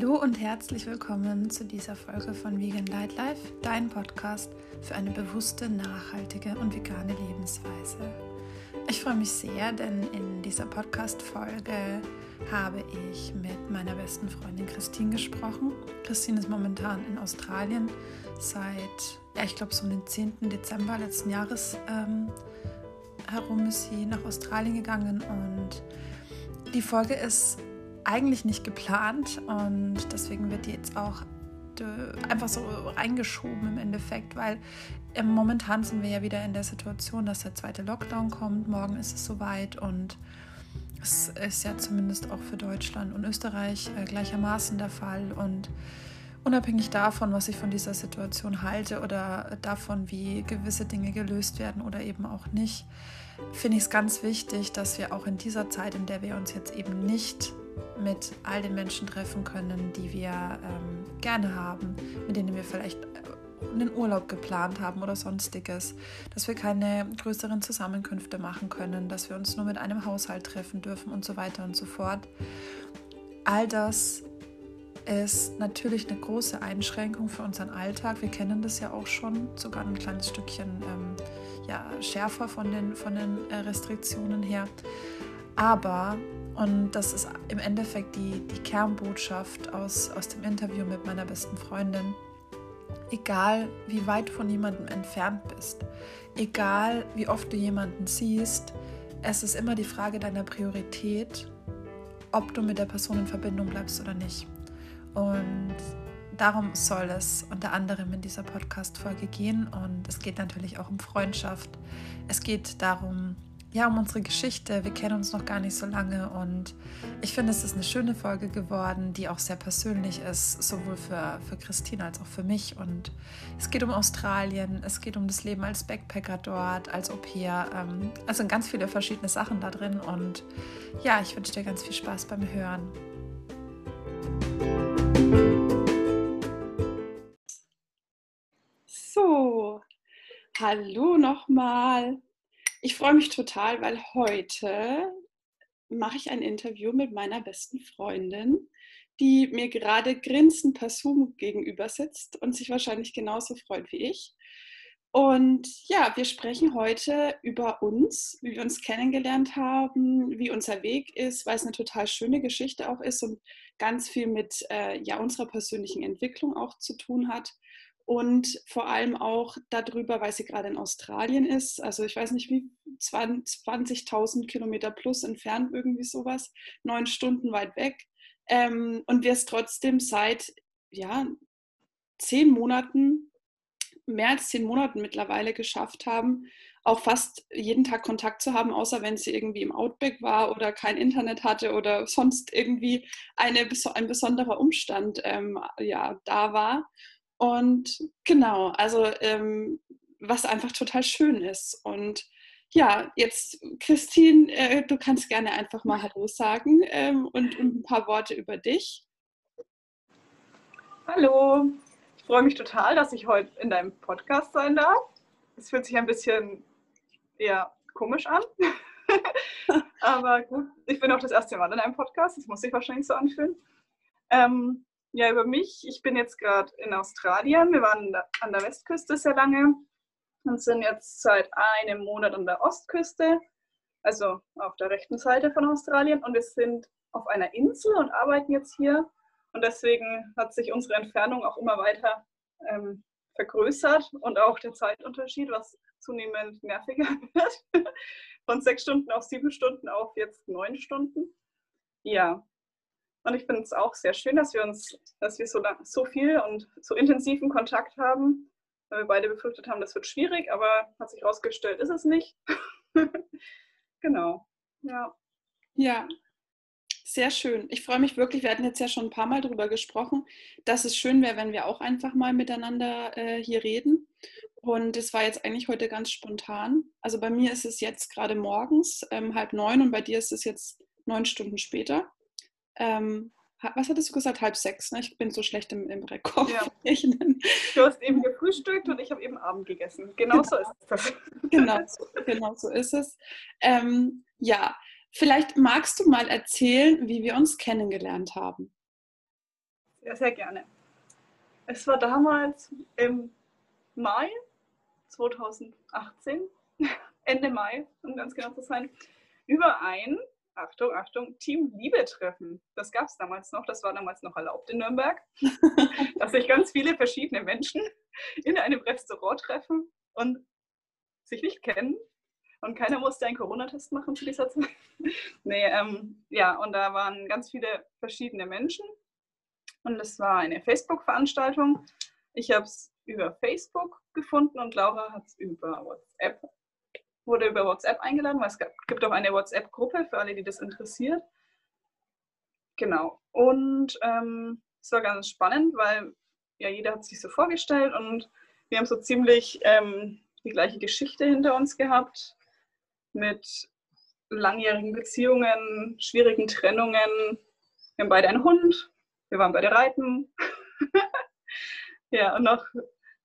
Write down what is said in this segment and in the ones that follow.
Hallo und herzlich willkommen zu dieser Folge von Vegan Light Life, dein Podcast für eine bewusste, nachhaltige und vegane Lebensweise. Ich freue mich sehr, denn in dieser Podcast-Folge habe ich mit meiner besten Freundin Christine gesprochen. Christine ist momentan in Australien seit, ja, ich glaube, so den 10. Dezember letzten Jahres ähm, herum ist sie nach Australien gegangen und die Folge ist eigentlich nicht geplant und deswegen wird die jetzt auch äh, einfach so reingeschoben im Endeffekt, weil momentan sind wir ja wieder in der Situation, dass der zweite Lockdown kommt. Morgen ist es soweit und es ist ja zumindest auch für Deutschland und Österreich äh, gleichermaßen der Fall. Und unabhängig davon, was ich von dieser Situation halte oder davon, wie gewisse Dinge gelöst werden oder eben auch nicht, finde ich es ganz wichtig, dass wir auch in dieser Zeit, in der wir uns jetzt eben nicht mit all den Menschen treffen können, die wir ähm, gerne haben, mit denen wir vielleicht äh, einen Urlaub geplant haben oder sonstiges, dass wir keine größeren Zusammenkünfte machen können, dass wir uns nur mit einem Haushalt treffen dürfen und so weiter und so fort. All das ist natürlich eine große Einschränkung für unseren Alltag. Wir kennen das ja auch schon, sogar ein kleines Stückchen ähm, ja, schärfer von den, von den äh, Restriktionen her. Aber und das ist im Endeffekt die, die Kernbotschaft aus, aus dem Interview mit meiner besten Freundin. Egal wie weit von jemandem entfernt bist, egal wie oft du jemanden siehst, es ist immer die Frage deiner Priorität, ob du mit der Person in Verbindung bleibst oder nicht. Und darum soll es unter anderem in dieser Podcast-Folge gehen. Und es geht natürlich auch um Freundschaft. Es geht darum, ja, um unsere Geschichte. Wir kennen uns noch gar nicht so lange und ich finde, es ist eine schöne Folge geworden, die auch sehr persönlich ist, sowohl für, für Christine als auch für mich. Und es geht um Australien, es geht um das Leben als Backpacker dort, als Au pair. Ähm, also ganz viele verschiedene Sachen da drin und ja, ich wünsche dir ganz viel Spaß beim Hören. So, hallo nochmal. Ich freue mich total, weil heute mache ich ein Interview mit meiner besten Freundin, die mir gerade grinsend per Zoom gegenüber sitzt und sich wahrscheinlich genauso freut wie ich. Und ja, wir sprechen heute über uns, wie wir uns kennengelernt haben, wie unser Weg ist, weil es eine total schöne Geschichte auch ist und ganz viel mit äh, ja, unserer persönlichen Entwicklung auch zu tun hat und vor allem auch darüber, weil sie gerade in Australien ist. Also ich weiß nicht wie 20.000 Kilometer plus entfernt, irgendwie sowas, neun Stunden weit weg. Ähm, und wir es trotzdem seit ja, zehn Monaten, mehr als zehn Monaten mittlerweile geschafft haben, auch fast jeden Tag Kontakt zu haben, außer wenn sie irgendwie im Outback war oder kein Internet hatte oder sonst irgendwie eine, ein besonderer Umstand ähm, ja, da war. Und genau, also ähm, was einfach total schön ist. Und ja, jetzt Christine, äh, du kannst gerne einfach mal Hallo sagen ähm, und, und, ein paar Worte über dich. Hallo, ich freue mich total, dass ich heute in deinem Podcast sein darf. Es fühlt sich ein bisschen eher komisch an. Aber gut, ich bin auch das erste Mal in einem Podcast, das muss sich wahrscheinlich so anfühlen. Ähm, ja, über mich. Ich bin jetzt gerade in Australien. Wir waren an der Westküste sehr lange und sind jetzt seit einem Monat an der Ostküste, also auf der rechten Seite von Australien. Und wir sind auf einer Insel und arbeiten jetzt hier. Und deswegen hat sich unsere Entfernung auch immer weiter ähm, vergrößert und auch der Zeitunterschied, was zunehmend nerviger wird. Von sechs Stunden auf sieben Stunden auf jetzt neun Stunden. Ja, und ich finde es auch sehr schön, dass wir uns, dass wir so, so viel und so intensiven Kontakt haben, weil wir beide befürchtet haben, das wird schwierig, aber hat sich herausgestellt, ist es nicht. genau. Ja. Ja, sehr schön. Ich freue mich wirklich, wir hatten jetzt ja schon ein paar Mal darüber gesprochen, dass es schön wäre, wenn wir auch einfach mal miteinander äh, hier reden. Und es war jetzt eigentlich heute ganz spontan. Also bei mir ist es jetzt gerade morgens ähm, halb neun und bei dir ist es jetzt neun Stunden später ähm, was hattest du gesagt? Halb sechs, ne? Ich bin so schlecht im, im Rekord. Ja. Du hast eben gefrühstückt und ich habe eben Abend gegessen. Genau, genau. so ist es. Genau, genau so ist es. Ähm, ja, vielleicht magst du mal erzählen, wie wir uns kennengelernt haben. Sehr, sehr gerne. Es war damals im Mai 2018, Ende Mai, um ganz genau zu sein, über ein, Achtung, Achtung, Team Liebe-Treffen. Das gab es damals noch, das war damals noch erlaubt in Nürnberg, dass sich ganz viele verschiedene Menschen in einem Restaurant treffen und sich nicht kennen. Und keiner musste einen Corona-Test machen zu dieser Zeit. nee, ähm, ja, und da waren ganz viele verschiedene Menschen. Und es war eine Facebook-Veranstaltung. Ich habe es über Facebook gefunden und Laura hat es über WhatsApp, wurde über WhatsApp eingeladen, weil es gibt auch eine WhatsApp-Gruppe für alle, die das interessiert. Genau. Und ähm, es war ganz spannend, weil ja jeder hat sich so vorgestellt und wir haben so ziemlich ähm, die gleiche Geschichte hinter uns gehabt mit langjährigen Beziehungen, schwierigen Trennungen. Wir haben beide einen Hund, wir waren beide reiten. ja, und noch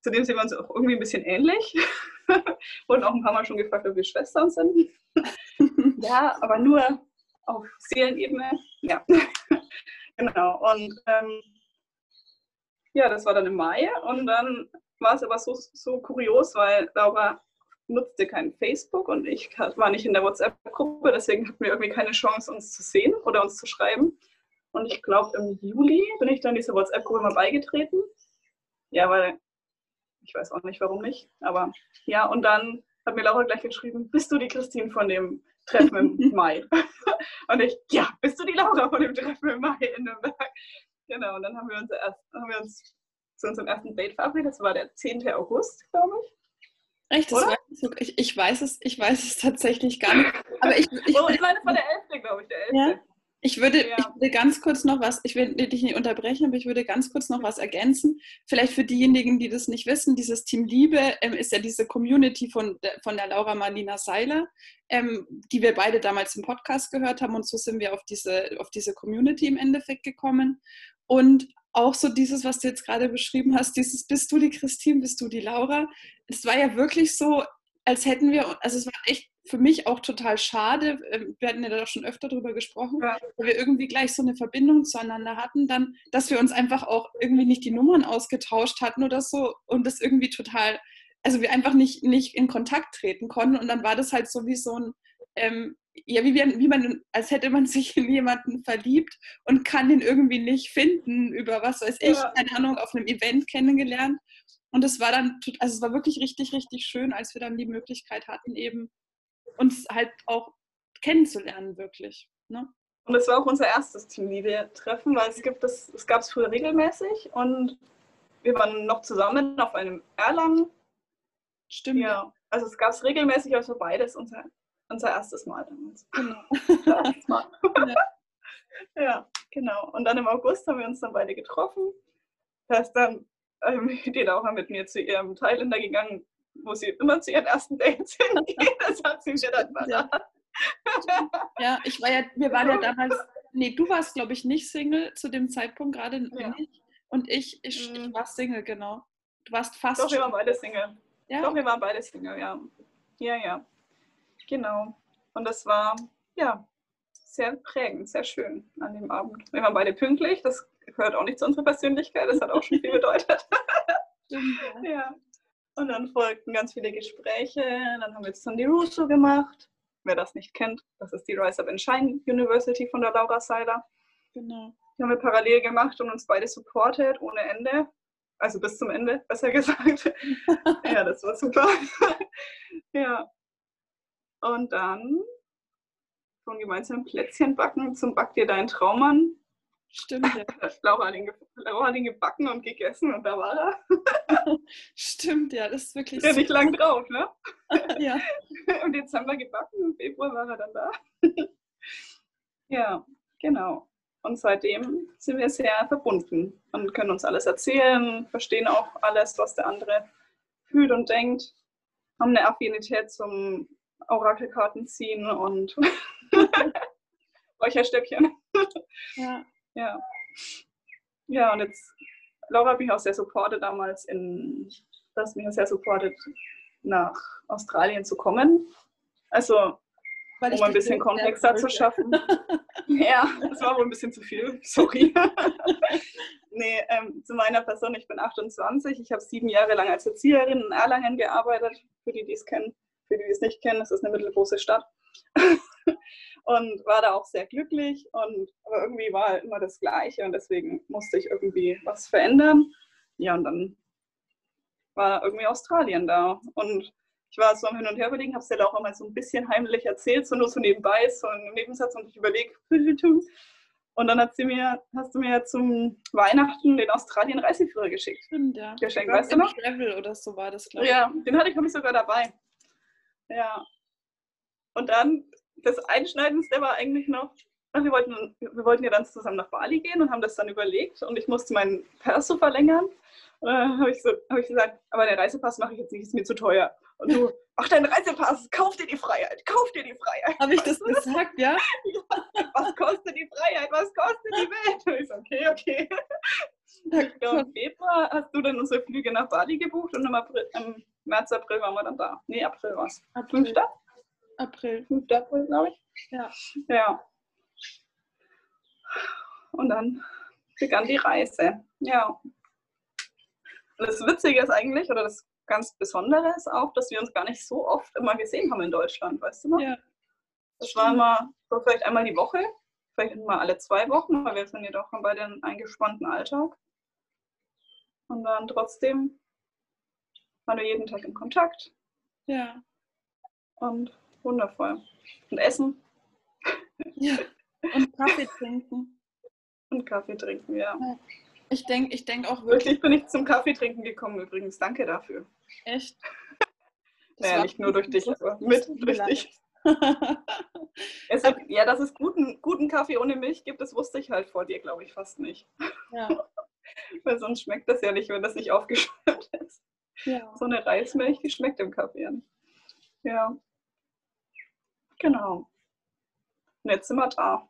Zudem sind wir uns auch irgendwie ein bisschen ähnlich. Wurden auch ein paar Mal schon gefragt, ob wir Schwestern sind. ja, aber nur auf Seelenebene. Ja, genau. Und ähm, ja, das war dann im Mai. Und dann war es aber so, so kurios, weil Laura nutzte kein Facebook und ich war nicht in der WhatsApp-Gruppe, deswegen hatten wir irgendwie keine Chance, uns zu sehen oder uns zu schreiben. Und ich glaube, im Juli bin ich dann dieser WhatsApp-Gruppe mal beigetreten. Ja, weil ich weiß auch nicht, warum nicht. Aber ja, und dann hat mir Laura gleich geschrieben, bist du die Christine von dem Treffen im Mai? und ich, ja, bist du die Laura von dem Treffen im Mai in Nürnberg? Genau, und dann haben wir uns, erst, haben wir uns zu unserem ersten Date verabredet. Das war der 10. August, glaube ich. Echt? War, ich, ich, weiß es, ich weiß es tatsächlich gar nicht. Aber ich, ich, oh, ich meine, es war der 11. glaube ich, der 11. Ja? Ich würde, ja. ich würde ganz kurz noch was, ich will dich nicht unterbrechen, aber ich würde ganz kurz noch was ergänzen. Vielleicht für diejenigen, die das nicht wissen, dieses Team Liebe ähm, ist ja diese Community von, von der Laura Marlina Seiler, ähm, die wir beide damals im Podcast gehört haben und so sind wir auf diese, auf diese Community im Endeffekt gekommen. Und auch so dieses, was du jetzt gerade beschrieben hast, dieses bist du die Christine, bist du die Laura. Es war ja wirklich so, als hätten wir, also es war echt für mich auch total schade, ähm, wir hatten ja da schon öfter drüber gesprochen, ja. weil wir irgendwie gleich so eine Verbindung zueinander hatten, dann, dass wir uns einfach auch irgendwie nicht die Nummern ausgetauscht hatten oder so und das irgendwie total, also wir einfach nicht, nicht in Kontakt treten konnten und dann war das halt so wie so ein, ähm, ja, wie, wie man, als hätte man sich in jemanden verliebt und kann ihn irgendwie nicht finden über was weiß ich, ja. keine Ahnung, auf einem Event kennengelernt. Und es war dann, also es war wirklich richtig, richtig schön, als wir dann die Möglichkeit hatten, eben uns halt auch kennenzulernen, wirklich. Ne? Und es war auch unser erstes Teamliebe-Treffen, weil es gibt es, es gab es früher regelmäßig und wir waren noch zusammen auf einem Erlangen. Stimmt. Ja, also es gab es regelmäßig, also beides unser, unser erstes Mal damals. Genau. Mal. ja. ja, genau. Und dann im August haben wir uns dann beide getroffen. Da ist dann ähm, die Laura mit mir zu ihrem Thailänder gegangen, wo sie immer zu ihren ersten Dates hingeht. Das hat sie mir dann verraten. Ja. ich war ja, wir waren ja damals, nee, du warst, glaube ich, nicht Single zu dem Zeitpunkt gerade ja. nicht. Und ich, ich, ich, mhm. war Single, genau. Du warst fast. Doch, wir waren beide Single. Ja? Doch, wir waren beide Single, ja. Ja, ja. Genau. Und das war, ja, sehr prägend, sehr schön an dem Abend. Wir waren beide pünktlich, das gehört auch nicht zu unserer Persönlichkeit, das hat auch schon viel bedeutet. Stimmt, ja. ja. Und dann folgten ganz viele Gespräche. Dann haben wir jetzt dann die Russo gemacht. Wer das nicht kennt, das ist die Rise Up and Shine University von der Laura Seiler. Genau. Die haben wir parallel gemacht und uns beide supportet ohne Ende. Also bis zum Ende, besser gesagt. ja, das war super. ja. Und dann von gemeinsamen Plätzchen backen zum Back dir deinen Traum an. Stimmt, ja. Laura, hat ihn, Laura hat ihn gebacken und gegessen und da war er. Stimmt, ja, das ist wirklich so. nicht lang drauf, ne? ja. Im Dezember gebacken, im Februar war er dann da. ja, genau. Und seitdem sind wir sehr verbunden und können uns alles erzählen, verstehen auch alles, was der andere fühlt und denkt, haben eine Affinität zum Orakelkarten ziehen und Räucherstöckchen. Ja. Ja. Ja, und jetzt, Laura hat mich auch sehr supportet damals in, das mich auch sehr supportet, nach Australien zu kommen. Also, Weil um ein bisschen Kontext zu schaffen. ja, das war wohl ein bisschen zu viel, sorry. nee, ähm, zu meiner Person, ich bin 28, ich habe sieben Jahre lang als Erzieherin in Erlangen gearbeitet, für die, die es kennen. Für die, die es nicht kennen, das ist eine mittelgroße Stadt. und war da auch sehr glücklich. Und, aber irgendwie war halt immer das Gleiche und deswegen musste ich irgendwie was verändern. Ja, und dann war irgendwie Australien da. Und ich war so am Hin und Her überlegen, habe es ja auch immer so ein bisschen heimlich erzählt, so nur so nebenbei, so im Nebensatz und ich überlege, und dann hat sie mir, hast du mir zum Weihnachten den Australien Reiseführer geschickt. Stimmt, ja. Geschenkt, weißt du noch? Travel oder so war das, glaube ich. Ja, den hatte ich, glaube ich, sogar dabei. Ja. Und dann, das Einschneidendste war eigentlich noch, wir wollten, wir wollten ja dann zusammen nach Bali gehen und haben das dann überlegt und ich musste meinen Perso verlängern. Und dann habe ich, so, hab ich gesagt, aber den Reisepass mache ich jetzt nicht, ist mir zu teuer. Und du, ach, dein Reisepass, kauf dir die Freiheit, kauf dir die Freiheit. Habe ich das gesagt, ja? ja? Was kostet die Freiheit, was kostet die Welt? Und ich so, okay, okay. Ja, Im Februar hast du dann unsere Flüge nach Bali gebucht und im, April, im März, April waren wir dann da. Nee, April war es. Fünfter? April. 5. April, glaube ich. Ja. Ja. Und dann begann die Reise. Ja. Und das Witzige ist eigentlich, oder das ganz Besondere ist auch, dass wir uns gar nicht so oft immer gesehen haben in Deutschland, weißt du noch? Ja. Das war immer so vielleicht einmal die Woche, vielleicht immer alle zwei Wochen, weil wir sind ja doch beide einen eingespannten Alltag. Und dann trotzdem waren wir jeden Tag in Kontakt. Ja. Und wundervoll. Und essen. Ja. Und Kaffee trinken. Und Kaffee trinken, ja. ja. Ich denke ich denk auch wirklich. Wirklich bin ich zum Kaffee trinken gekommen übrigens. Danke dafür. Echt? Das naja, nicht nur durch dich, aber mit durch dich. es hat, ja, dass es guten, guten Kaffee ohne Milch gibt, das wusste ich halt vor dir, glaube ich, fast nicht. Ja. Weil sonst schmeckt das ja nicht, wenn das nicht aufgeschäumt ist. Ja. So eine Reismilch, die schmeckt im Kaffee an. Ja. Genau. Und jetzt sind wir da.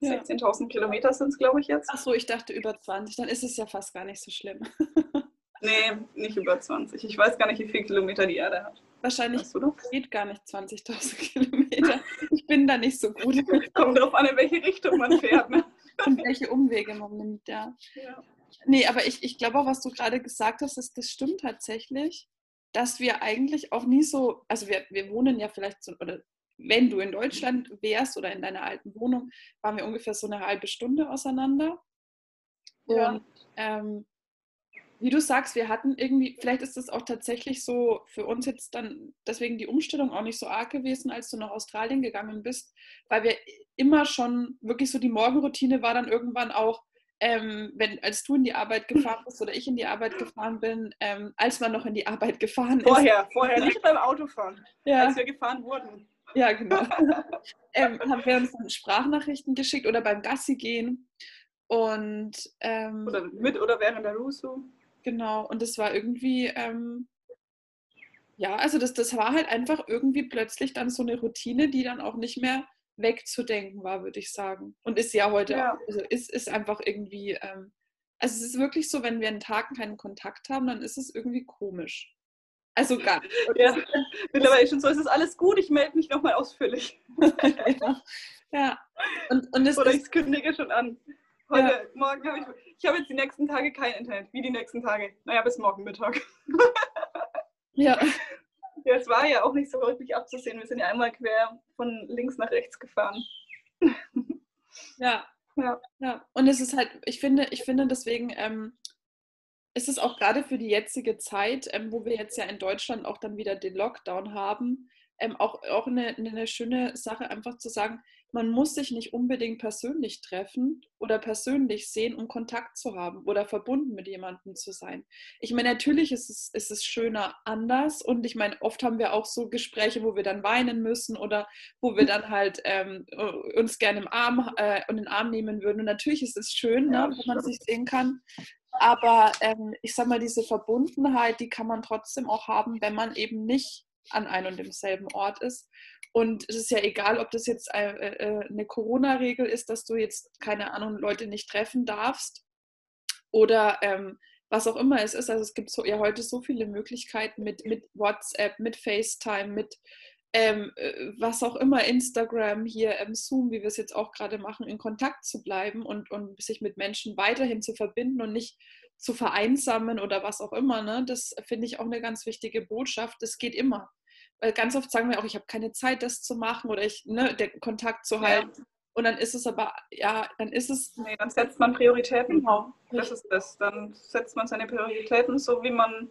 Ja. 16.000 Kilometer sind es, glaube ich, jetzt. Ach so, ich dachte über 20. Dann ist es ja fast gar nicht so schlimm. nee, nicht über 20. Ich weiß gar nicht, wie viele Kilometer die Erde hat. Wahrscheinlich geht gar nicht 20.000 Kilometer. Ich bin da nicht so gut. Kommt darauf an, in welche Richtung man fährt. Ne? Und welche Umwege man nimmt, ja. ja. Nee, aber ich, ich glaube auch, was du gerade gesagt hast, ist, das stimmt tatsächlich, dass wir eigentlich auch nie so, also wir, wir wohnen ja vielleicht so, oder wenn du in Deutschland wärst oder in deiner alten Wohnung, waren wir ungefähr so eine halbe Stunde auseinander. Ja. Und ähm, wie du sagst, wir hatten irgendwie, vielleicht ist es auch tatsächlich so für uns jetzt dann deswegen die Umstellung auch nicht so arg gewesen, als du nach Australien gegangen bist, weil wir immer schon wirklich so die Morgenroutine war dann irgendwann auch, ähm, wenn, als du in die Arbeit gefahren bist oder ich in die Arbeit gefahren bin, ähm, als man noch in die Arbeit gefahren ist. Vorher, vorher, nicht beim Autofahren, ja. als wir gefahren wurden. Ja, genau. ähm, haben wir uns dann Sprachnachrichten geschickt oder beim Gassi gehen. Und, ähm, oder mit oder während der Rusu. Genau, und das war irgendwie, ähm, ja, also das, das war halt einfach irgendwie plötzlich dann so eine Routine, die dann auch nicht mehr wegzudenken war, würde ich sagen. Und ist ja heute ja. auch, also ist, ist einfach irgendwie, ähm, also es ist wirklich so, wenn wir einen Tag keinen Kontakt haben, dann ist es irgendwie komisch. Also gar nicht. Ja, mittlerweile schon so, es ist alles gut, ich melde mich nochmal ausführlich. ja. ja. Und, und Oder ich kündige schon an. Heute, ja. morgen habe ich, ich habe jetzt die nächsten Tage kein Internet. Wie die nächsten Tage? Naja, bis morgen Mittag. ja. Ja, es war ja auch nicht so wirklich abzusehen. Wir sind ja einmal quer von links nach rechts gefahren. ja. Ja. ja. Und es ist halt, ich finde, ich finde deswegen, ähm, ist es auch gerade für die jetzige Zeit, ähm, wo wir jetzt ja in Deutschland auch dann wieder den Lockdown haben, ähm, auch, auch eine, eine schöne Sache, einfach zu sagen, man muss sich nicht unbedingt persönlich treffen oder persönlich sehen, um Kontakt zu haben oder verbunden mit jemandem zu sein. Ich meine, natürlich ist es, ist es schöner anders und ich meine, oft haben wir auch so Gespräche, wo wir dann weinen müssen oder wo wir dann halt ähm, uns gerne im Arm äh, und den Arm nehmen würden. Und natürlich ist es schön, ne, wenn man sich sehen kann. Aber ähm, ich sag mal, diese Verbundenheit, die kann man trotzdem auch haben, wenn man eben nicht an einem und demselben Ort ist. Und es ist ja egal, ob das jetzt äh, äh, eine Corona-Regel ist, dass du jetzt, keine Ahnung, Leute nicht treffen darfst oder ähm, was auch immer es ist. Also es gibt so, ja heute so viele Möglichkeiten mit, mit WhatsApp, mit FaceTime, mit ähm, äh, was auch immer, Instagram, hier ähm, Zoom, wie wir es jetzt auch gerade machen, in Kontakt zu bleiben und, und sich mit Menschen weiterhin zu verbinden und nicht zu vereinsamen oder was auch immer. Ne? Das finde ich auch eine ganz wichtige Botschaft. Das geht immer. Weil ganz oft sagen wir auch, ich habe keine Zeit, das zu machen oder ich, ne, den Kontakt zu halten. Ja. Und dann ist es aber, ja, dann ist es. Nee, dann setzt man Prioritäten. Genau. Das ist das. Dann setzt man seine Prioritäten so, wie man,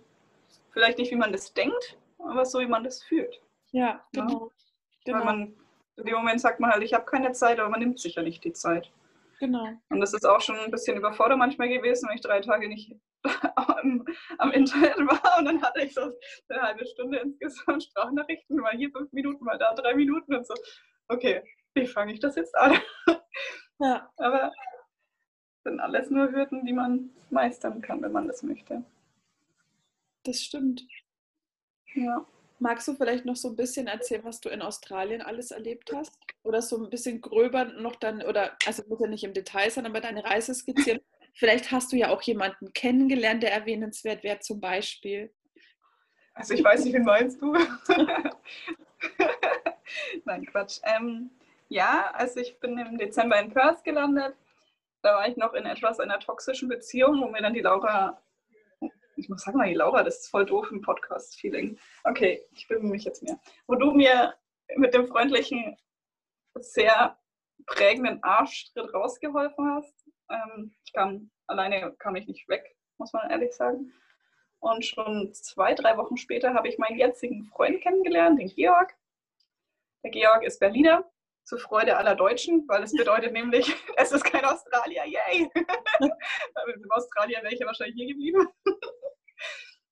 vielleicht nicht wie man das denkt, aber so, wie man das fühlt. Ja, genau. Genau. Weil man, in dem Moment sagt man halt, ich habe keine Zeit, aber man nimmt sich ja nicht die Zeit. Genau. Und das ist auch schon ein bisschen überfordert manchmal gewesen, wenn ich drei Tage nicht am, am, Internet war und dann hatte ich so eine halbe Stunde insgesamt Sprachnachrichten, mal hier fünf Minuten, mal da drei Minuten und so. Okay, wie fange ich das jetzt an? Ja. Aber sind alles nur Hürden, die man meistern kann, wenn man das möchte. Das stimmt. Ja. Magst du vielleicht noch so ein bisschen erzählen, was du in Australien alles erlebt hast? Oder so ein bisschen gröber noch dann, oder, also muss ja nicht im Detail sein, aber deine Reise skizzieren. Vielleicht hast du ja auch jemanden kennengelernt, der erwähnenswert wäre, zum Beispiel. Also ich weiß nicht, wen meinst du? Nein, Quatsch. Ähm, ja, also ich bin im Dezember in Perth gelandet. Da war ich noch in etwas einer toxischen Beziehung, wo mir dann die Laura ich muss sagen mal, Laura, das ist voll doof im Podcast-Feeling. Okay, ich bemühe mich jetzt mehr. Wo du mir mit dem freundlichen, sehr prägenden Arschtritt rausgeholfen hast. Ähm, ich kam, alleine kam ich nicht weg, muss man ehrlich sagen. Und schon zwei, drei Wochen später habe ich meinen jetzigen Freund kennengelernt, den Georg. Der Georg ist Berliner, zur Freude aller Deutschen, weil es bedeutet nämlich, es ist kein Australier, yay! Mit dem Australier wäre ich ja wahrscheinlich hier geblieben.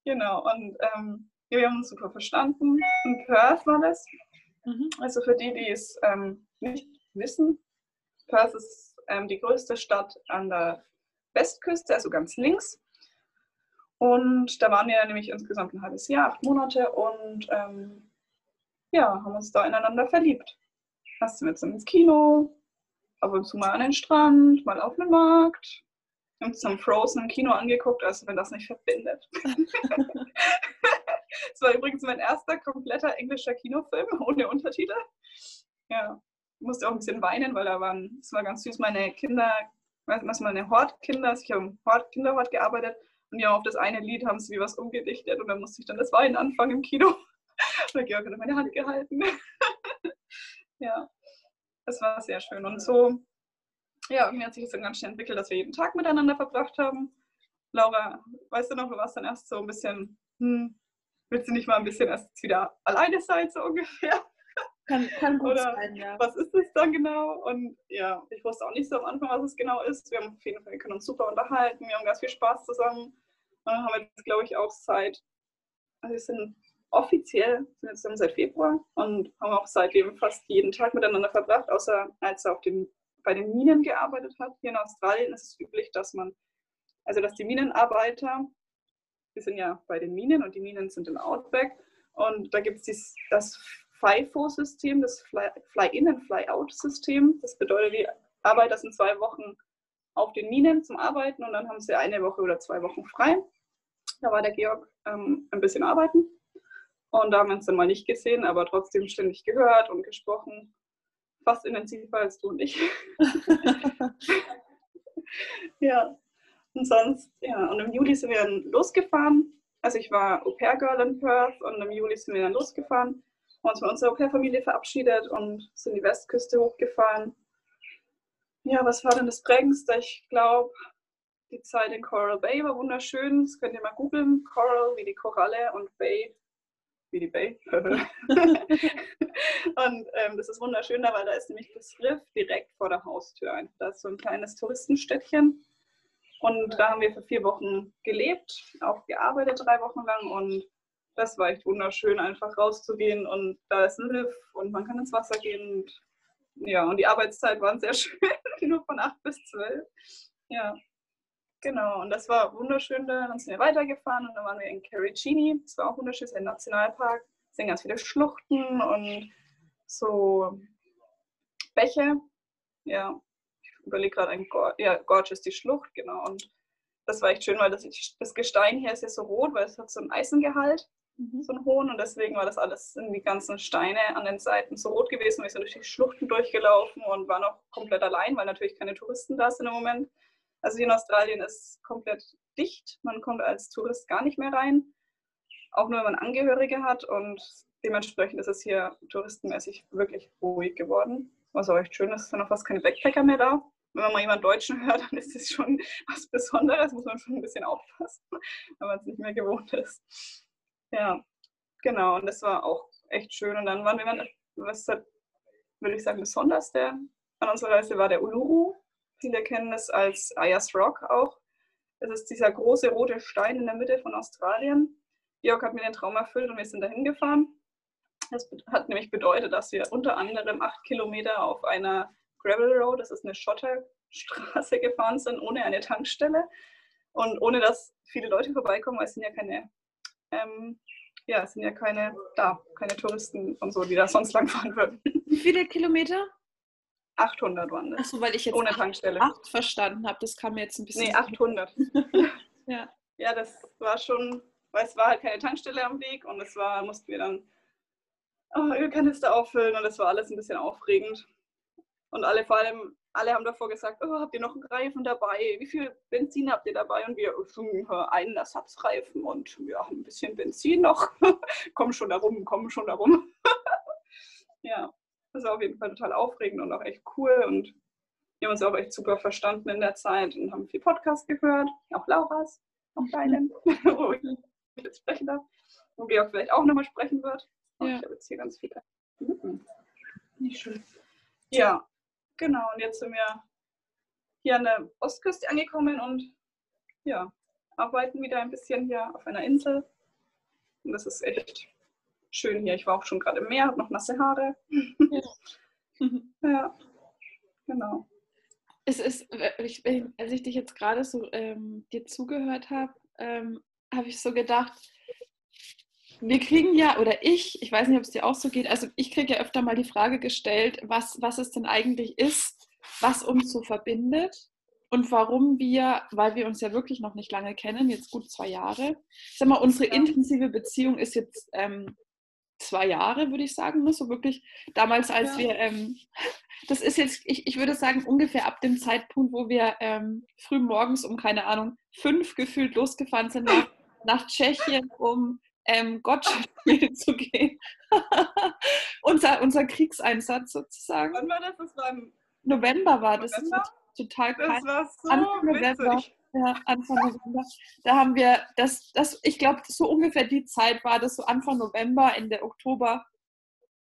Genau, und ähm, wir haben uns super verstanden. In Perth war das. Mhm. Also für die, die es ähm, nicht wissen, Perth ist ähm, die größte Stadt an der Westküste, also ganz links. Und da waren wir nämlich insgesamt ein halbes Jahr, acht Monate und ähm, ja, haben uns da ineinander verliebt. Hast du mit ins Kino, ab und zu mal an den Strand, mal auf den Markt, uns zum Frozen im Kino angeguckt, also wenn das nicht verbindet. Es war übrigens mein erster kompletter englischer Kinofilm ohne Untertitel. Ja, ich musste auch ein bisschen weinen, weil da waren, es war ganz süß, meine Kinder, was meine Hortkinder, also ich habe im Hort, Kinderhort gearbeitet und ja, auf das eine Lied haben sie wie was umgedichtet und dann musste ich dann das Weinen anfangen im Kino. Und Georg hat meine Hand gehalten. ja, das war sehr schön. Und so ja, irgendwie hat sich das dann ganz schnell entwickelt, dass wir jeden Tag miteinander verbracht haben. Laura, weißt du noch, du warst dann erst so ein bisschen, hm, willst du nicht mal ein bisschen erst wieder alleine sein, so ungefähr? Kann, kann gut Oder sein, ja. Was ist das dann genau? Und ja, ich wusste auch nicht so am Anfang, was es genau ist. Wir haben auf jeden Fall, wir können uns super unterhalten, wir haben ganz viel Spaß zusammen. Und dann haben wir jetzt, glaube ich, auch seit, also wir sind offiziell, sind jetzt seit Februar und haben auch seitdem fast jeden Tag miteinander verbracht, außer als er auf dem bei den Minen gearbeitet hat. Hier in Australien ist es üblich, dass man, also dass die Minenarbeiter, die sind ja bei den Minen und die Minen sind im Outback und da gibt es das FIFO-System, das Fly-In- und Fly-Out-System. Das bedeutet, die Arbeiter sind zwei Wochen auf den Minen zum Arbeiten und dann haben sie eine Woche oder zwei Wochen frei. Da war der Georg ähm, ein bisschen arbeiten und da haben wir uns dann mal nicht gesehen, aber trotzdem ständig gehört und gesprochen fast intensiver als du und ich. ja, und sonst, ja, und im Juli sind wir dann losgefahren. Also ich war Au-pair-Girl in Perth und im Juli sind wir dann losgefahren, haben uns mit unserer Au-pair-Familie verabschiedet und sind die Westküste hochgefahren. Ja, was war denn das Prägendste? Ich glaube, die Zeit in Coral Bay war wunderschön. Das könnt ihr mal googeln. Coral wie die Koralle und Bay die Bay. und ähm, das ist wunderschön, weil da ist nämlich das Riff direkt vor der Haustür. Da ist so ein kleines Touristenstädtchen. Und da haben wir für vier Wochen gelebt, auch gearbeitet drei Wochen lang. Und das war echt wunderschön, einfach rauszugehen. Und da ist ein Riff und man kann ins Wasser gehen. Und, ja, und die Arbeitszeit waren sehr schön, nur von acht bis zwölf. Ja, Genau, und das war wunderschön. Dann sind wir weitergefahren und dann waren wir in Caricini. Das war auch wunderschön, das ist ein Nationalpark. Es sind ganz viele Schluchten und so Bäche. Ja, ich überlege gerade, ein Gorge, ja, Gorge ist die Schlucht, genau. Und das war echt schön, weil das, das Gestein hier ist ja so rot, weil es hat so einen Eisengehalt. mhm. so einen hohen. Und deswegen war das alles in die ganzen Steine an den Seiten so rot gewesen. Wir sind durch die Schluchten durchgelaufen und waren auch komplett allein, weil natürlich keine Touristen da sind im Moment. Also in Australien ist komplett dicht. Man kommt als Tourist gar nicht mehr rein. Auch nur, wenn man Angehörige hat. Und dementsprechend ist es hier touristenmäßig wirklich ruhig geworden. Was auch echt schön ist, sind auch fast keine Backpacker mehr da wenn man mal jemanden Deutschen hört, dann ist es schon was Besonderes, muss man schon ein bisschen aufpassen, wenn man es nicht mehr gewohnt ist. Ja, genau, und das war auch echt schön. Und dann waren wir, was würde ich sagen, besonders der an unserer Reise war der Uluru. Viele kennen es als Ayers Rock auch. Das ist dieser große rote Stein in der Mitte von Australien. Georg hat mir den Traum erfüllt und wir sind dahin gefahren. Das hat nämlich bedeutet, dass wir unter anderem acht Kilometer auf einer Gravel Road, das ist eine Schotterstraße gefahren sind, ohne eine Tankstelle und ohne dass viele Leute vorbeikommen, weil es sind ja keine, ähm, ja, es sind ja keine da, keine Touristen und so, die da sonst lang fahren würden. Wie viele Kilometer? 800 waren das. Achso, weil ich jetzt ohne Tankstelle. 8 verstanden habe, das kam mir jetzt ein bisschen. Nee, 800. ja. Ja, das war schon, weil es war halt keine Tankstelle am Weg und es war, mussten wir dann oh, Ölkanister auffüllen und es war alles ein bisschen aufregend. Und alle vor allem, alle haben davor gesagt, oh, habt ihr noch einen Reifen dabei? Wie viel Benzin habt ihr dabei? Und wir hm, einen Ersatzreifen und wir haben ein bisschen Benzin noch. komm schon darum, komm schon darum. ja, das war auf jeden Fall total aufregend und auch echt cool. Und wir haben uns auch echt super verstanden in der Zeit und haben viel Podcast gehört. Auch Lauras, auch deinen, wo ich jetzt sprechen darf. Wo Georg vielleicht auch nochmal sprechen wird. Oh, ja. Ich habe jetzt hier ganz viele. Nicht schön. Ja, Genau, und jetzt sind wir hier an der Ostküste angekommen und ja, arbeiten wieder ein bisschen hier auf einer Insel. Und das ist echt schön hier. Ich war auch schon gerade im Meer, habe noch nasse Haare. Ja, ja genau. Es ist, ich, als ich dich jetzt gerade so ähm, dir zugehört habe, ähm, habe ich so gedacht, wir kriegen ja, oder ich, ich weiß nicht, ob es dir auch so geht, also ich kriege ja öfter mal die Frage gestellt, was, was es denn eigentlich ist, was uns so verbindet und warum wir, weil wir uns ja wirklich noch nicht lange kennen, jetzt gut zwei Jahre, ich sag mal, unsere intensive Beziehung ist jetzt ähm, zwei Jahre, würde ich sagen, ne? so wirklich damals, als ja. wir, ähm, das ist jetzt, ich, ich würde sagen, ungefähr ab dem Zeitpunkt, wo wir ähm, früh morgens um, keine Ahnung, fünf gefühlt losgefahren sind nach, nach Tschechien, um ähm, Gott spielen zu gehen. unser, unser Kriegseinsatz sozusagen. Wann war das? Das war im November war das. November? Total kalt. Das war so Anfang November. Ja, Anfang November. Da haben wir das, das ich glaube, so ungefähr die Zeit war das, so Anfang November, Ende Oktober,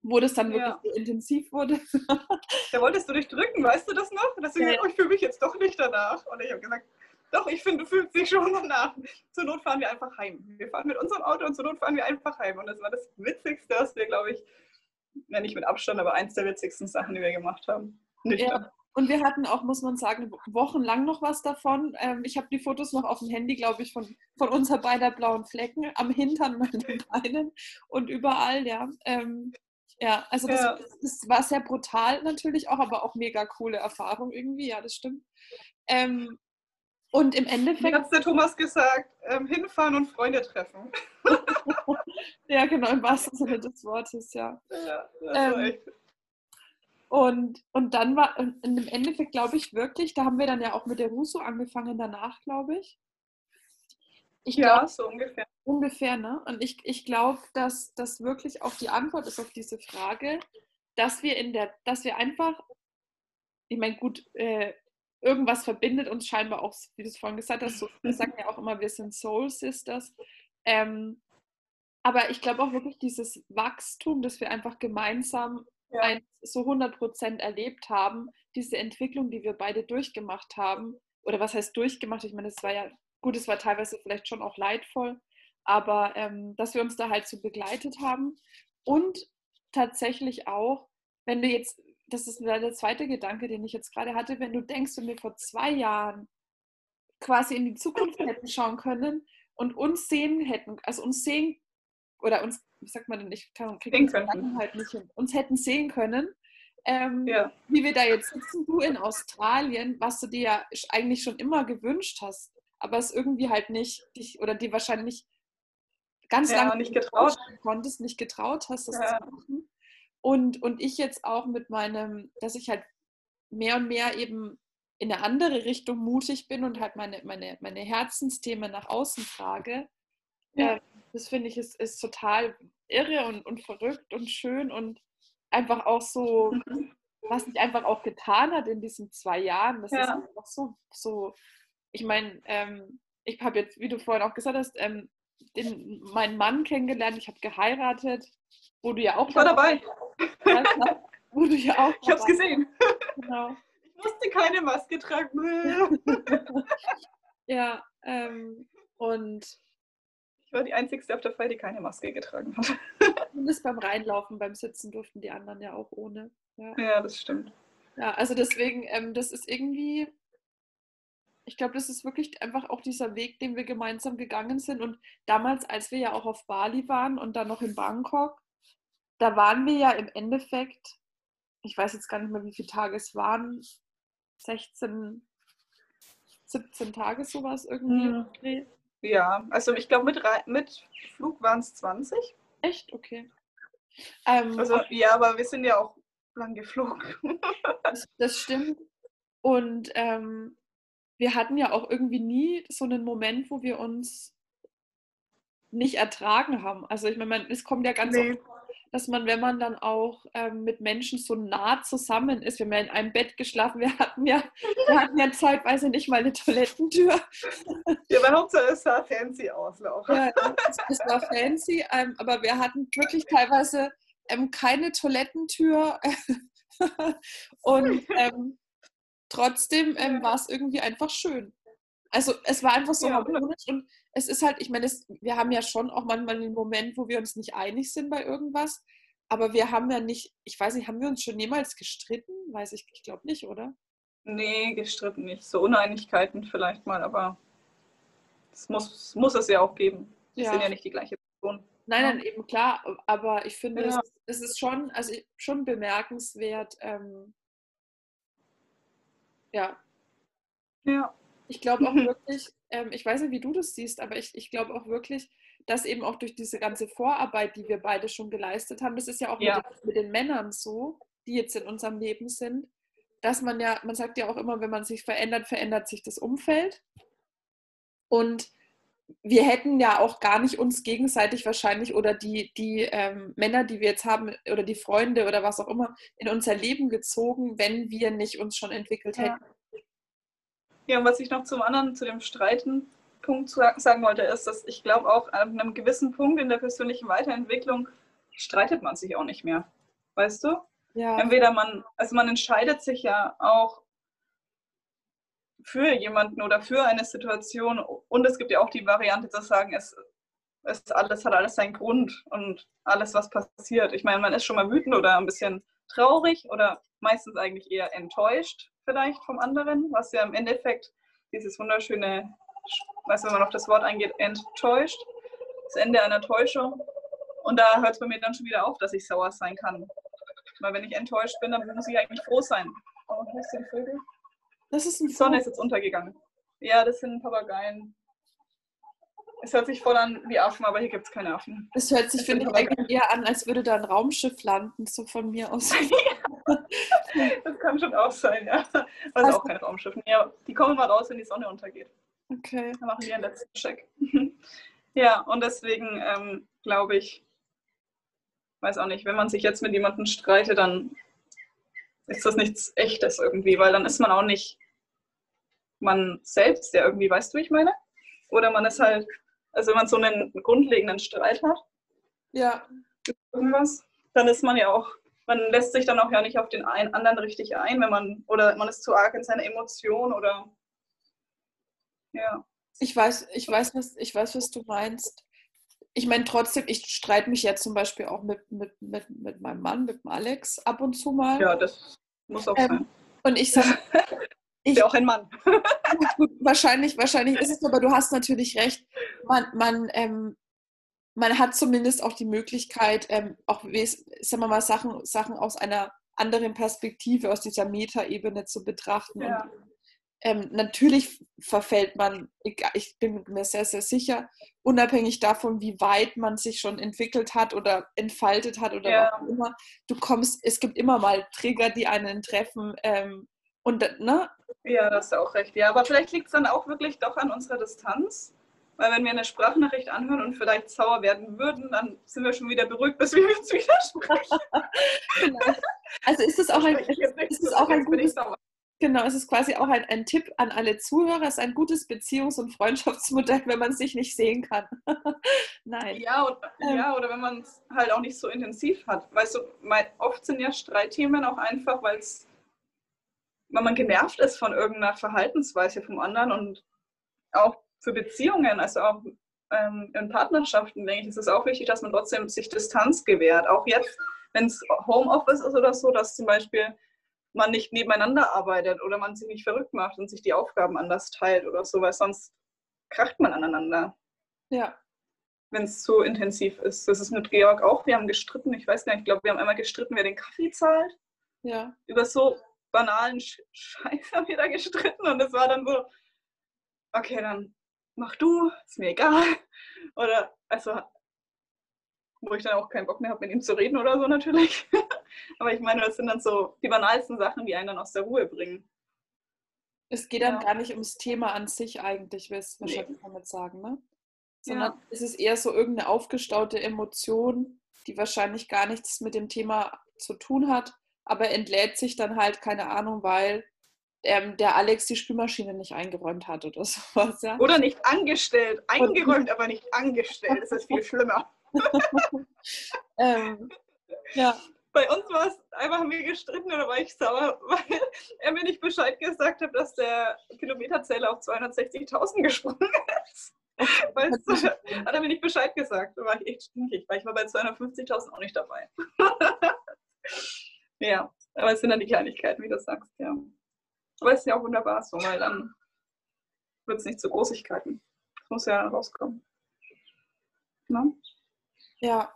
wo das dann wirklich ja. so intensiv wurde. da wolltest du dich drücken, weißt du das noch? Dass du ja. gesagt, oh, ich fühle mich jetzt doch nicht danach. Und ich habe gesagt, doch, ich finde, du fühlst dich schon danach. Zur Not fahren wir einfach heim. Wir fahren mit unserem Auto und zur Not fahren wir einfach heim. Und das war das Witzigste, was wir, glaube ich, ja, nicht mit Abstand, aber eins der witzigsten Sachen, die wir gemacht haben. Nüchtern. Ja. Und wir hatten auch, muss man sagen, wochenlang noch was davon. Ähm, ich habe die Fotos noch auf dem Handy, glaube ich, von, von unser beider blauen Flecken am Hintern den Beinen und überall, ja. Ähm, ja, also das, ja. das, war sehr brutal natürlich auch, aber auch mega coole Erfahrung irgendwie, ja, das stimmt. Ähm, und im Endeffekt. Hat der Thomas gesagt? Ähm, hinfahren und Freunde treffen. ja, genau, im wahrsten Sinne des Wortes, ja. Ja, das ähm, war echt. Und, und dann war, und im Endeffekt glaube ich wirklich, da haben wir dann ja auch mit der Russo angefangen danach, glaube ich. ich glaub, ja, so ungefähr. Ungefähr, ne? Und ich, ich glaube, dass das wirklich auch die Antwort ist auf diese Frage, dass wir in der, dass wir einfach, ich meine, gut, äh, irgendwas verbindet uns scheinbar auch, wie du es vorhin gesagt hast, so, wir sagen ja auch immer, wir sind Soul Sisters. Ähm, aber ich glaube auch wirklich dieses Wachstum, das wir einfach gemeinsam ja. ein, so 100 Prozent erlebt haben, diese Entwicklung, die wir beide durchgemacht haben, oder was heißt durchgemacht? Ich meine, es war ja, gut, es war teilweise vielleicht schon auch leidvoll, aber ähm, dass wir uns da halt so begleitet haben und tatsächlich auch, wenn du jetzt das ist der zweite Gedanke, den ich jetzt gerade hatte, wenn du denkst, wenn wir vor zwei Jahren quasi in die Zukunft hätten schauen können und uns sehen hätten, also uns sehen oder uns, wie sagt man denn, ich kann kriege halt nicht hin, uns hätten sehen können, ähm, ja. wie wir da jetzt sitzen, du in Australien, was du dir ja eigentlich schon immer gewünscht hast, aber es irgendwie halt nicht dich oder dir wahrscheinlich ganz Ja, lange nicht getraut. konntest, nicht getraut hast, das Ja. zu machen. Und, und ich jetzt auch mit meinem, dass ich halt mehr und mehr eben in eine andere Richtung mutig bin und halt meine, meine, meine Herzensthemen nach außen trage. Ja. Äh, das finde ich ist, ist total irre und, und verrückt und schön und einfach auch so, Mhm. was sich einfach auch getan hat in diesen zwei Jahren. Das ist Ja. einfach so, so ich meine, ähm, ich habe jetzt, wie du vorhin auch gesagt hast, ähm, den, meinen Mann kennengelernt, ich habe geheiratet, wo du ja auch Ich war dabei. warst, wo du ja auch Ich habe es dabei gesehen. Genau. Ich musste keine Maske tragen. Ja, ähm, und Ich war die Einzige auf der Feier, die keine Maske getragen hat. zumindest beim Reinlaufen, beim Sitzen durften die anderen ja auch ohne. Ja, Ja, das stimmt. ja also deswegen, ähm, das ist irgendwie, ich glaube, das ist wirklich einfach auch dieser Weg, den wir gemeinsam gegangen sind. Und damals, als wir ja auch auf Bali waren und dann noch in Bangkok, da waren wir ja im Endeffekt, ich weiß jetzt gar nicht mehr, wie viele Tage es waren, 16, 17 Tage sowas irgendwie. Hm. Ja, also ich glaube, mit, mit Flug waren es 20. Echt? Okay. Ähm, Also ja, aber wir sind ja auch lang geflogen. Das, das stimmt. Und ähm, wir hatten ja auch irgendwie nie so einen Moment, wo wir uns nicht ertragen haben. Also ich meine, es kommt ja ganz Nee. oft vor, dass man, wenn man dann auch ähm, mit Menschen so nah zusammen ist, wir haben ja in einem Bett geschlafen, wir hatten ja, wir hatten ja zeitweise nicht mal eine Toilettentür. Ja, aber Hauptsache es sah fancy aus, Laura. Ja, es, war fancy, ähm, aber wir hatten wirklich teilweise ähm, keine Toilettentür. Und ähm, trotzdem ähm, war es irgendwie einfach schön. Also es war einfach so Ja. harmonisch und es ist halt, ich meine, es- wir haben ja schon auch manchmal einen Moment, wo wir uns nicht einig sind bei irgendwas, aber wir haben ja nicht, ich weiß nicht, haben wir uns schon jemals gestritten? Weiß ich, ich glaube nicht, oder? Nee, gestritten nicht. So Uneinigkeiten vielleicht mal, aber es muss, muss es ja auch geben. Wir Ja. sind ja nicht die gleiche Person. Nein, nein, eben klar, aber ich finde, Ja. es, ist schon, also schon bemerkenswert. Ähm, ja, Ja. Ich glaube auch wirklich, ähm, ich weiß nicht, wie du das siehst, aber ich, ich glaube auch wirklich, dass eben auch durch diese ganze Vorarbeit, die wir beide schon geleistet haben, das ist ja auch Ja. Mit, den, mit den Männern so, die jetzt in unserem Leben sind, dass man ja, man sagt ja auch immer, wenn man sich verändert, verändert sich das Umfeld. Und wir hätten ja auch gar nicht uns gegenseitig wahrscheinlich oder die, die ähm, Männer, die wir jetzt haben oder die Freunde oder was auch immer in unser Leben gezogen, wenn wir nicht uns schon entwickelt Ja. hätten. Ja, und was ich noch zum anderen, zu dem Streitenpunkt sa- sagen wollte, ist, dass ich glaube auch an einem gewissen Punkt in der persönlichen Weiterentwicklung streitet man sich auch nicht mehr. Weißt du? Ja, Entweder man, also man entscheidet sich ja auch für jemanden oder für eine Situation und es gibt ja auch die Variante zu sagen, es, es alles hat alles seinen Grund und alles, was passiert. Ich meine, man ist schon mal wütend oder ein bisschen traurig oder meistens eigentlich eher enttäuscht vielleicht vom anderen, was ja im Endeffekt dieses wunderschöne, du, wenn man auf das Wort eingeht, enttäuscht, das Ende einer Täuschung. Und da hört es bei mir dann schon wieder auf, dass ich sauer sein kann. Weil wenn ich enttäuscht bin, dann muss ich eigentlich froh sein. Oh, hörst du die Vögel? das ist ein Die Sonne ist jetzt untergegangen. Ja, das sind Papageien. Es hört sich voll an wie Affen, aber hier gibt es keine Affen. Das hört sich, Das finde ich, eigentlich eher an, als würde da ein Raumschiff landen, so von mir aus. Das kann schon auch sein, ja. Also Also- auch kein Raumschiff. Ja, die kommen mal raus, wenn die Sonne untergeht. Okay. Dann machen die einen letzten Check. ja, und deswegen ähm, glaube ich, weiß auch nicht, wenn man sich jetzt mit jemandem streitet, dann ist das nichts Echtes irgendwie, weil dann ist man auch nicht man selbst, ja irgendwie, weißt du, wie ich meine? Oder man ist halt, also wenn man so einen grundlegenden Streit hat, Ja, irgendwas, dann ist man ja auch, man lässt sich dann auch ja nicht auf den einen anderen richtig ein, wenn man, oder man ist zu arg in seiner Emotion oder ja. ich weiß, ich weiß, was, ich weiß, was du meinst. Ich meine, trotzdem, ich streite mich jetzt zum Beispiel auch mit, mit, mit, mit meinem Mann, mit dem Alex, ab und zu mal. Ja, das muss auch Ähm, sein. Und ich sage, ich, ja auch ein Mann. Gut, wahrscheinlich, wahrscheinlich ist es, aber du hast natürlich recht. Man, man, ähm, man hat zumindest auch die Möglichkeit, ähm, auch, sagen wir mal, Sachen, Sachen aus einer anderen Perspektive, aus dieser Metaebene zu betrachten. Ja. Und ähm, natürlich verfällt man, ich bin mir sehr, sehr sicher, unabhängig davon, wie weit man sich schon entwickelt hat oder entfaltet hat oder ja. was auch immer, du kommst, es gibt immer mal Trigger, die einen treffen. Ähm, und, ne? Ja, das ist auch recht. Ja, aber vielleicht liegt es dann auch wirklich doch an unserer Distanz. Weil wenn wir eine Sprachnachricht anhören und vielleicht sauer werden würden, dann sind wir schon wieder beruhigt, bis wir uns widersprechen. also ist es auch ein, ist es auch ein gutes, Genau, es ist quasi auch ein, ein Tipp an alle Zuhörer. Es ist ein gutes Beziehungs- und Freundschaftsmodell, wenn man sich nicht sehen kann. Nein. Ja, und, ähm. ja, oder wenn man es halt auch nicht so intensiv hat. Weißt du, mein, oft sind ja Streitthemen auch einfach, weil es weil man genervt ist von irgendeiner Verhaltensweise vom anderen und auch für Beziehungen, also auch ähm, in Partnerschaften, denke ich, ist es auch wichtig, dass man trotzdem sich Distanz gewährt. Auch jetzt, wenn es Homeoffice ist oder so, dass zum Beispiel man nicht nebeneinander arbeitet oder man sich nicht verrückt macht und sich die Aufgaben anders teilt oder so, weil sonst kracht man aneinander. Ja. Wenn es zu intensiv ist. Das ist mit Georg auch. Wir haben gestritten. Ich weiß gar nicht, ich glaube, wir haben einmal gestritten, wer den Kaffee zahlt. Ja. Über so banalen Scheiß haben wir da gestritten und es war dann so, okay, dann mach du, ist mir egal. Oder, also, wo ich dann auch keinen Bock mehr habe, mit ihm zu reden oder so natürlich. Aber ich meine, das sind dann so die banalsten Sachen, die einen dann aus der Ruhe bringen. Es geht dann ja. gar nicht ums Thema an sich eigentlich, willst du wahrscheinlich nee. damit sagen, ne? Sondern ja. es ist eher so irgendeine aufgestaute Emotion, die wahrscheinlich gar nichts mit dem Thema zu tun hat, aber entlädt sich dann halt, keine Ahnung, weil ähm, der Alex die Spülmaschine nicht eingeräumt hat oder sowas. Ja? Oder nicht angestellt. Eingeräumt, aber nicht angestellt. Das ist viel schlimmer. ähm, ja bei uns war es einfach, haben wir gestritten oder war ich sauer, weil er mir nicht Bescheid gesagt hat, dass der Kilometerzähler auf 260.000 gesprungen ist. Weißt du, hat er mir nicht Bescheid gesagt. Da war ich echt stinkig, weil ich war bei 250.000 auch nicht dabei. Ja, aber es sind dann die Kleinigkeiten, wie du sagst, ja. Aber es ist ja auch wunderbar so, weil dann wird es nicht zu Großigkeiten. Das muss ja rauskommen. Na? Ja,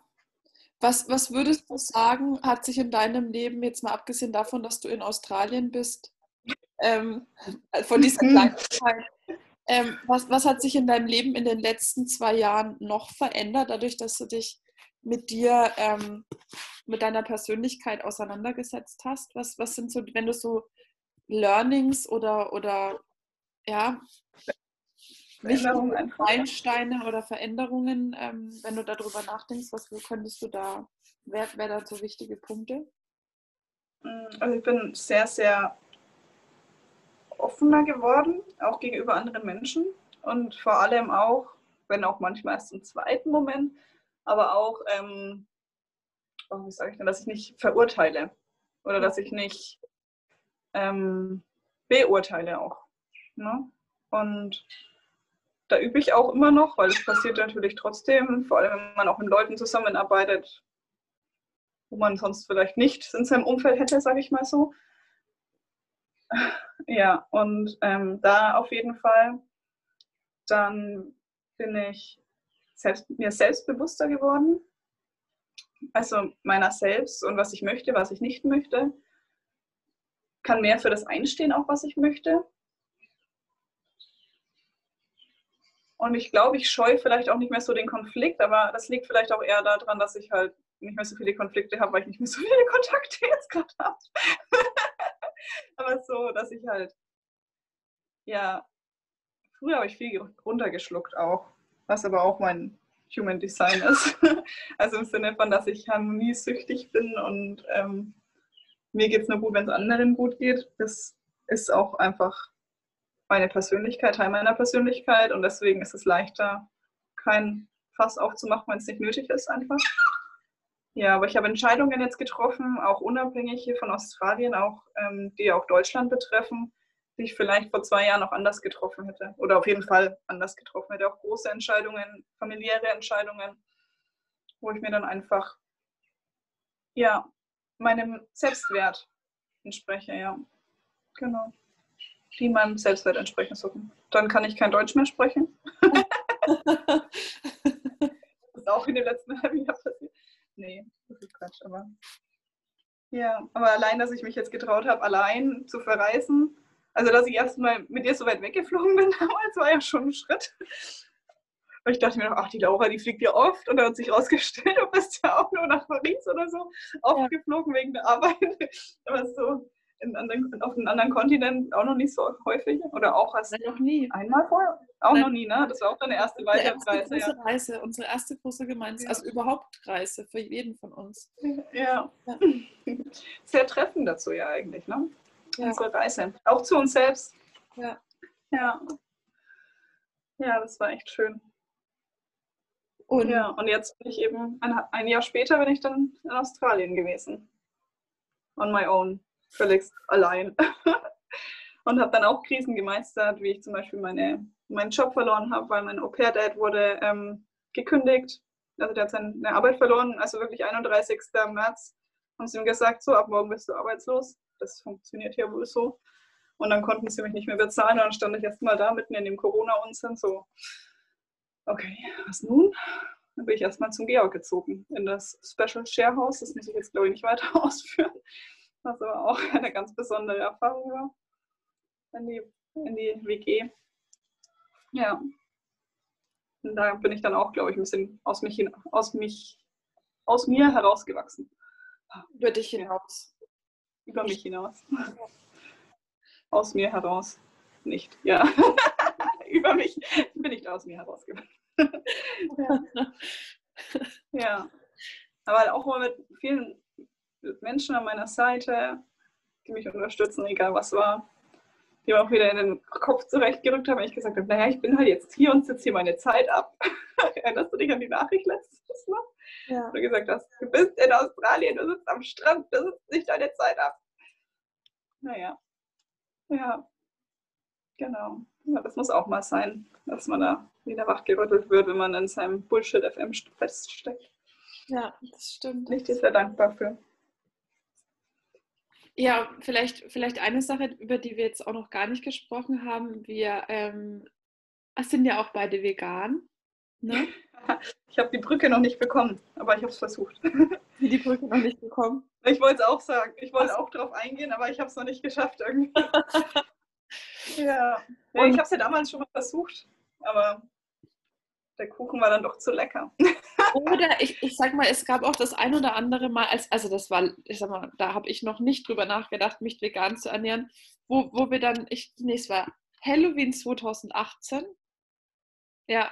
was, was würdest du sagen, hat sich in deinem Leben, jetzt mal abgesehen davon, dass du in Australien bist, ähm, von dieser Kleinigkeit, ähm, was, was hat sich in deinem Leben in den letzten zwei Jahren noch verändert, dadurch, dass du dich mit dir, ähm, mit deiner Persönlichkeit auseinandergesetzt hast? Was, was sind so, wenn du so Learnings oder, oder ja, Veränderungen Meilensteine oder Veränderungen, ähm, wenn du darüber nachdenkst, was könntest du da, wer wäre da so wichtige Punkte? Mm, also ich bin sehr, sehr offener geworden, auch gegenüber anderen Menschen und vor allem auch, wenn auch manchmal erst im zweiten Moment, aber auch, ähm, oh, wie sage ich denn, dass ich nicht verurteile oder dass ich nicht ähm, beurteile auch. Ne? Und da übe ich auch immer noch, weil es passiert natürlich trotzdem, vor allem wenn man auch mit Leuten zusammenarbeitet, wo man sonst vielleicht nicht in seinem Umfeld hätte, sage ich mal so. Ja, und ähm, da auf jeden Fall, dann bin ich selbst, mir selbstbewusster geworden, also meiner selbst und was ich möchte, was ich nicht möchte, kann mehr für das einstehen, auch was ich möchte. Und ich glaube, ich scheue vielleicht auch nicht mehr so den Konflikt, aber das liegt vielleicht auch eher daran, dass ich halt nicht mehr so viele Konflikte habe, weil ich nicht mehr so viele Kontakte jetzt gerade habe. aber so, dass ich halt, ja, früher habe ich viel runtergeschluckt auch, was aber auch mein Human Design ist. also im Sinne von, dass ich harmoniesüchtig bin und ähm, mir geht es nur gut, wenn es anderen gut geht. Das ist auch einfach meine Persönlichkeit, Teil meiner Persönlichkeit und deswegen ist es leichter, kein Fass aufzumachen, wenn es nicht nötig ist einfach. Ja, aber ich habe Entscheidungen jetzt getroffen, auch unabhängig hier von Australien, auch ähm, die auch Deutschland betreffen, die ich vielleicht vor zwei Jahren auch anders getroffen hätte. Oder auf jeden Fall anders getroffen hätte. Auch große Entscheidungen, familiäre Entscheidungen, wo ich mir dann einfach ja, meinem Selbstwert entspreche, ja. Genau die meinem Selbstwert entsprechen sollten. Dann kann ich kein Deutsch mehr sprechen. das ist auch in den letzten halben Jahren passiert. Nee, das ist Quatsch, aber. Ja, aber allein, dass ich mich jetzt getraut habe, allein zu verreisen, Also, dass ich erstmal mit dir so weit weggeflogen bin damals, war ja schon ein Schritt. Und ich dachte mir noch, ach, die Laura, die fliegt ja oft. Und dann hat sich rausgestellt, du bist ja auch nur nach Paris oder so aufgeflogen ja. wegen der Arbeit. Aber so anderen, auf einem anderen Kontinent auch noch nicht so häufig. Oder auch hast Nein, noch nie. Einmal vorher? Auch Nein. noch nie, ne? Das war auch deine erste Weiterreise. Unsere erste Reise, ja. unsere erste große Gemeinschaft, ja. also überhaupt Reise für jeden von uns. Ja. ja. Sehr treffend dazu ja eigentlich, ne? Ja. Unsere Reise. Auch zu uns selbst. Ja. Ja. Ja, das war echt schön. Und, ja, und jetzt bin ich eben, ein, ein Jahr später bin ich dann in Australien gewesen. On my own völlig allein. und habe dann auch Krisen gemeistert, wie ich zum Beispiel meine, meinen Job verloren habe, weil mein Au-pair-Dad wurde ähm, gekündigt. Also der hat seine Arbeit verloren, also wirklich 31. März haben sie ihm gesagt, so ab morgen bist du arbeitslos. Das funktioniert ja wohl so. Und dann konnten sie mich nicht mehr bezahlen und dann stand ich erst mal da mitten in dem Corona-Unsinn so, okay, was nun? Dann bin ich erstmal zum Georg gezogen, in das Special Share House. Das muss ich jetzt, glaube ich, nicht weiter ausführen was aber auch eine ganz besondere Erfahrung war, in die, in die WG. Ja. Und da bin ich dann auch, glaube ich, ein bisschen aus mich, hin, aus mich, aus mir herausgewachsen. Über dich hinaus. Über mich hinaus. Aus mir heraus. Nicht, ja. Über mich bin ich aus mir herausgewachsen. ja. ja. Aber auch mal mit vielen Menschen an meiner Seite, die mich unterstützen, egal was war. Die mir auch wieder in den Kopf zurechtgerückt haben, wenn ich gesagt habe, naja, ich bin halt jetzt hier und sitze hier meine Zeit ab. Erinnerst du dich an die Nachricht letztes Mal? Ja. Du gesagt hast, du bist in Australien, du sitzt am Strand, du sitzt nicht deine Zeit ab. Naja. Ja. Genau. Ja, das muss auch mal sein, dass man da wieder wachgerüttelt wird, wenn man in seinem Bullshit-FM feststeckt. Ja, das stimmt. Nicht sehr dankbar für. Ja, vielleicht, vielleicht eine Sache, über die wir jetzt auch noch gar nicht gesprochen haben. Wir ähm, sind ja auch beide vegan. Ne? Ich habe die Brücke noch nicht bekommen, aber ich habe es versucht. Die Brücke noch nicht bekommen? Ich wollte es auch sagen. Ich wollte auch darauf eingehen, aber ich habe es noch nicht geschafft irgendwie. ja. ja ich habe es ja damals schon mal versucht, aber der Kuchen war dann doch zu lecker. Oder ich, ich sag mal, es gab auch das ein oder andere Mal, als, also das war, ich sag mal, da habe ich noch nicht drüber nachgedacht, mich vegan zu ernähren, wo, wo wir dann, ich, nee, es war Halloween 2018. Ja.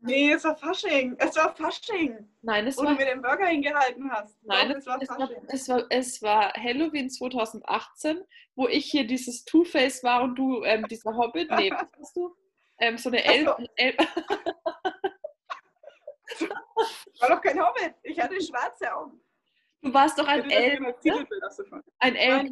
Nee, es war Fasching. Es war Fasching. Nein, es wo war. Wo du mir den Burger hingehalten hast. Nein, Doch, es, war es, war, es, war, es war Halloween 2018, wo ich hier dieses Two-Face war und du ähm, dieser Hobbit. Nee, was hast du? Ähm, so eine Elf. War doch kein Hobbit. Ich hatte schwarze Augen. Du warst doch ein Elf. Ein Elf.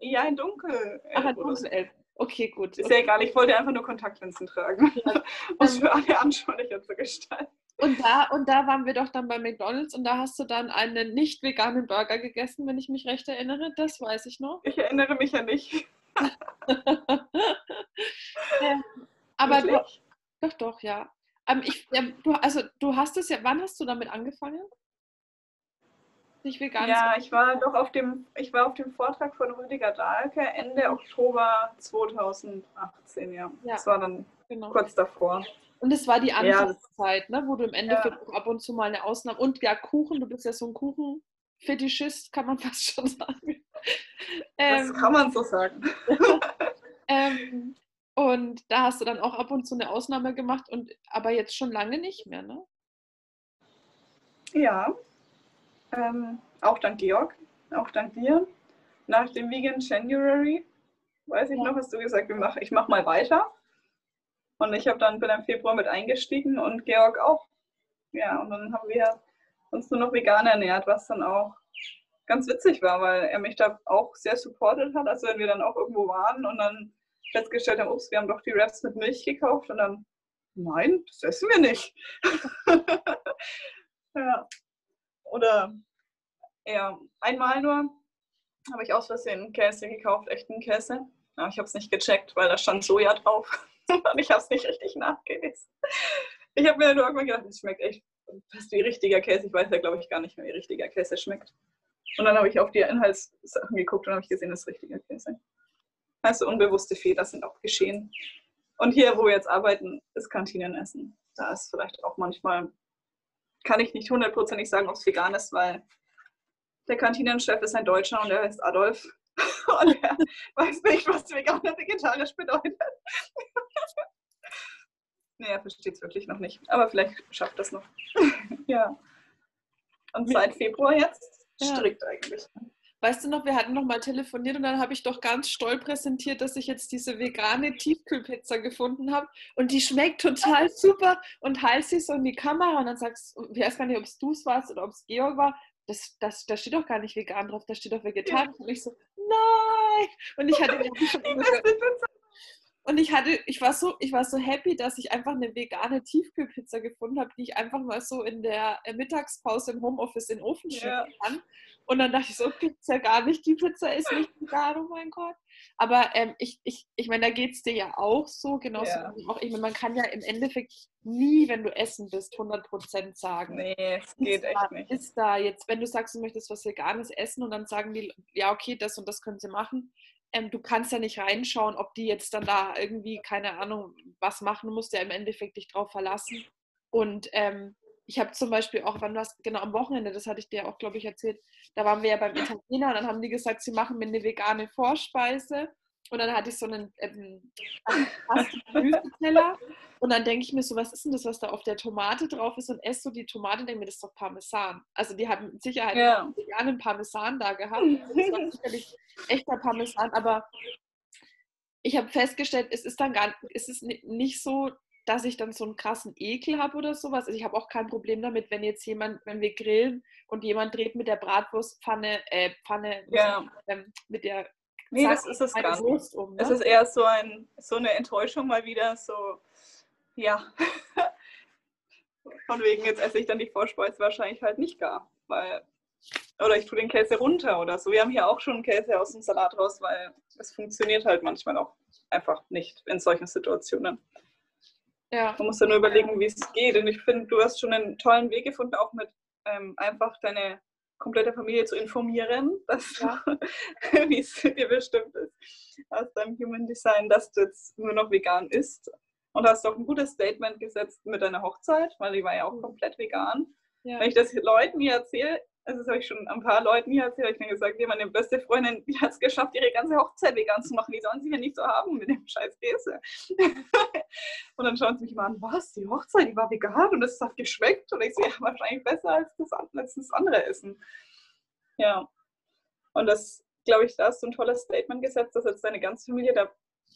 Ja, ein Dunkel. Ach, ein Dunkelelf. Okay, gut. Ist ja egal, ich wollte einfach nur Kontaktlinsen tragen. Ja. Es für alle anschaulicher zu gestalten. Und da, und da waren wir doch dann bei McDonalds und da hast du dann einen nicht veganen Burger gegessen, wenn ich mich recht erinnere. Das weiß ich noch. Ich erinnere mich ja nicht. ja. Aber du, doch, doch, ja. Ähm, ich, ja, du, also du hast es ja, wann hast du damit angefangen? Dich vegan Ja, ich war doch auf dem, ich war auf dem Vortrag von Rüdiger Dahlke Ende Oktober 2018, ja. ja das war dann genau. kurz davor. Und es war die Anfangszeit, ja. ne, wo du im Endeffekt ja. ab und zu mal eine Ausnahme und ja, Kuchen, du bist ja so ein Kuchenfetischist, kann man fast schon sagen. Das ähm, kann man so sagen. ähm, und da hast du dann auch ab und zu eine Ausnahme gemacht, und aber jetzt schon lange nicht mehr, ne? Ja, ähm, auch dank Georg, auch dank dir. Nach dem Vegan January, weiß ich ja. noch, hast du gesagt, ich mache mal weiter. Und ich habe dann bin im Februar mit eingestiegen und Georg auch. Ja, und dann haben wir uns nur noch vegan ernährt, was dann auch ganz witzig war, weil er mich da auch sehr supportet hat. Also wenn wir dann auch irgendwo waren und dann festgestellt haben, ups, wir haben doch die Wraps mit Milch gekauft und dann, nein, das essen wir nicht. ja. Oder ja, einmal nur habe ich aus Versehen Käse gekauft, echten Käse. Aber ich habe es nicht gecheckt, weil da stand Soja drauf. und ich habe es nicht richtig nachgelesen. Ich habe mir nur irgendwann gedacht, es schmeckt echt fast wie richtiger Käse. Ich weiß ja, glaube ich, gar nicht mehr, wie richtiger Käse schmeckt. Und dann habe ich auf die Inhaltssachen geguckt und habe gesehen, das ist richtiger Käse. Also unbewusste Fehler sind auch geschehen. Und hier, wo wir jetzt arbeiten, ist Kantinenessen. Da ist vielleicht auch manchmal, kann ich nicht hundertprozentig sagen, ob es vegan ist, weil der Kantinenchef ist ein Deutscher und er heißt Adolf. Und er weiß nicht, was vegan und vegetarisch bedeutet. nee, er versteht es wirklich noch nicht. Aber vielleicht schafft es noch. ja. Und seit Februar jetzt strikt ja. eigentlich. Weißt du noch, wir hatten noch mal telefoniert und dann habe ich doch ganz stolz präsentiert, dass ich jetzt diese vegane Tiefkühlpizza gefunden habe und die schmeckt total super und halte sie so in die Kamera und dann sagst du, ich weiß gar nicht, ob es du es warst oder ob es Georg war, das, das, da steht doch gar nicht vegan drauf, da steht doch vegetarisch. Ja. Und ich so, nein! Und ich hatte und ich hatte, ich war so, ich war so happy, dass ich einfach eine vegane Tiefkühlpizza gefunden habe, die ich einfach mal so in der Mittagspause im Homeoffice in den Ofen schieben kann. Und dann dachte ich so, gibt's ja gar nicht, die Pizza ist nicht vegan, oh mein Gott. Aber ähm, ich, ich, ich meine, da geht es dir ja auch so, genauso ja. auch ich meine, man kann ja im Endeffekt nie, wenn du essen bist, 100% sagen. Nee, es geht echt da, nicht. Ist da jetzt, wenn du sagst, du möchtest was Veganes essen und dann sagen die, ja, okay, das und das können sie machen, ähm, du kannst ja nicht reinschauen, ob die jetzt dann da irgendwie, keine Ahnung, was machen, du musst ja im Endeffekt dich drauf verlassen. Und ähm, ich habe zum Beispiel auch, wann was, genau am Wochenende, das hatte ich dir auch, glaube ich, erzählt, da waren wir ja beim Italiener und dann haben die gesagt, sie machen mir eine vegane Vorspeise. Und dann hatte ich so einen ähm, Gemüseteller. Und dann denke ich mir so, was ist denn das, was da auf der Tomate drauf ist? Und esse so die Tomate und denke mir, das ist doch Parmesan. Also die haben mit Sicherheit ja. einen veganen Parmesan da gehabt. Das war sicherlich echter Parmesan, aber ich habe festgestellt, es ist dann gar es ist nicht so, dass ich dann so einen krassen Ekel habe oder sowas. Also ich habe auch kein Problem damit, wenn jetzt jemand, wenn wir grillen und jemand dreht mit der Bratwurstpfanne, äh, Pfanne, ja. ähm, mit der Nee, das ist es gar nicht. Um, ne? Es ist eher so, ein, so eine Enttäuschung mal wieder, so, ja. Von wegen, jetzt esse ich dann die Vorspeise wahrscheinlich halt nicht gar, weil oder ich tue den Käse runter oder so. Wir haben hier auch schon Käse aus dem Salat raus, weil es funktioniert halt manchmal auch einfach nicht in solchen Situationen. Ja. Man muss dann nur überlegen, wie es geht. Und ich finde, du hast schon einen tollen Weg gefunden, auch mit ähm, einfach deine komplette Familie zu informieren, dass ja. wie es dir bestimmt ist aus deinem Human Design, dass du jetzt nur noch vegan isst. Und hast auch ein gutes Statement gesetzt mit deiner Hochzeit, weil die war ja auch mhm. komplett vegan. Ja. Wenn ich das Leuten hier erzähle, also das habe ich schon ein paar Leuten hier erzählt, ich habe gesagt, ja, meine beste Freundin, die hat es geschafft, ihre ganze Hochzeit vegan zu machen. Die sollen sie ja nicht so haben mit dem scheiß Käse. und dann schauen sie mich mal an, was, die Hochzeit, die war vegan und es hat geschmeckt. Und ich sehe, ja, wahrscheinlich besser als das, als das andere Essen. Ja. Und das, glaube ich, da hast du ein tolles Statement gesetzt, dass jetzt deine ganze Familie da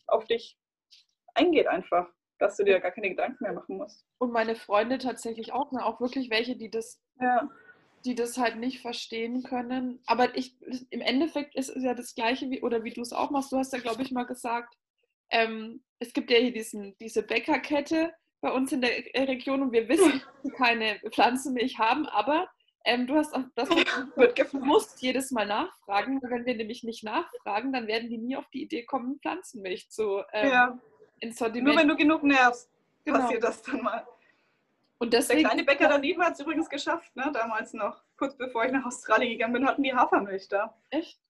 auf dich eingeht einfach dass du dir gar keine Gedanken mehr machen musst. Und meine Freunde tatsächlich auch, ne? auch wirklich welche, die das ja die das halt nicht verstehen können. Aber ich, im Endeffekt ist es ja das Gleiche, wie, oder wie du es auch machst. Du hast ja, glaube ich, mal gesagt, ähm, es gibt ja hier diesen, diese Bäckerkette bei uns in der Region und wir wissen, dass sie keine Pflanzenmilch haben, aber ähm, du hast auch das du musst jedes Mal nachfragen. Wenn wir nämlich nicht nachfragen, dann werden die nie auf die Idee kommen, Pflanzenmilch zu ähm, ja. ins Sortiment. Nur wenn du genug nervst, genau. passiert das dann mal. Und deswegen, der kleine Bäcker daneben hat es übrigens geschafft, ne? damals noch. Kurz bevor ich nach Australien gegangen bin, hatten die Hafermilch da. Echt?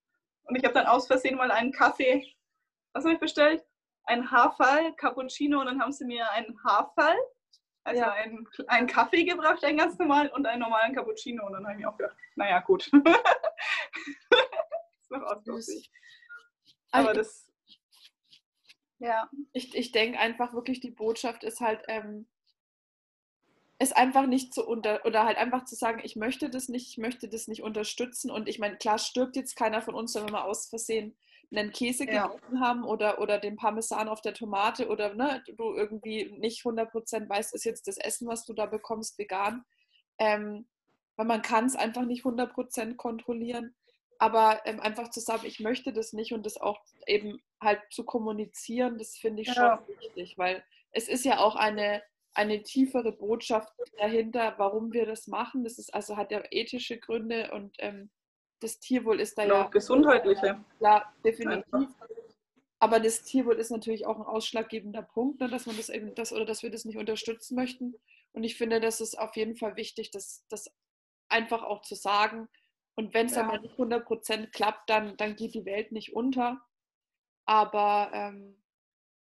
Und ich habe dann aus Versehen mal einen Kaffee, was habe ich bestellt? Ein Haferl, Cappuccino und dann haben sie mir einen Haferl, also ja. einen, einen Kaffee gebracht, einen ganz normal und einen normalen Cappuccino. Und dann habe ich mir auch gedacht, naja, gut. ist noch ausdrucksig. Aber das, ja. Ich, ich denke einfach wirklich, die Botschaft ist halt, ähm, es einfach nicht zu unter oder halt einfach zu sagen, ich möchte das nicht, ich möchte das nicht unterstützen. Und ich meine, klar stirbt jetzt keiner von uns, wenn wir mal aus Versehen einen Käse ja. gegessen haben oder, oder den Parmesan auf der Tomate oder ne, du irgendwie nicht 100% weißt, ist jetzt das Essen, was du da bekommst, vegan. Ähm, weil man kann es einfach nicht 100% kontrollieren. Aber ähm, einfach zu sagen, ich möchte das nicht und das auch eben halt zu kommunizieren, das finde ich ja. schon wichtig, weil es ist ja auch eine, eine tiefere Botschaft dahinter, warum wir das machen. Das ist also hat ja ethische Gründe und ähm, das Tierwohl ist da ja, ja gesundheitliche. Klar, definitiv. Einfach. Aber das Tierwohl ist natürlich auch ein ausschlaggebender Punkt, ne, dass man das eben das oder dass wir das nicht unterstützen möchten. Und ich finde, das ist auf jeden Fall wichtig, das, das einfach auch zu sagen. Und wenn es ja. dann mal nicht 100% klappt, dann, dann geht die Welt nicht unter. aber ähm,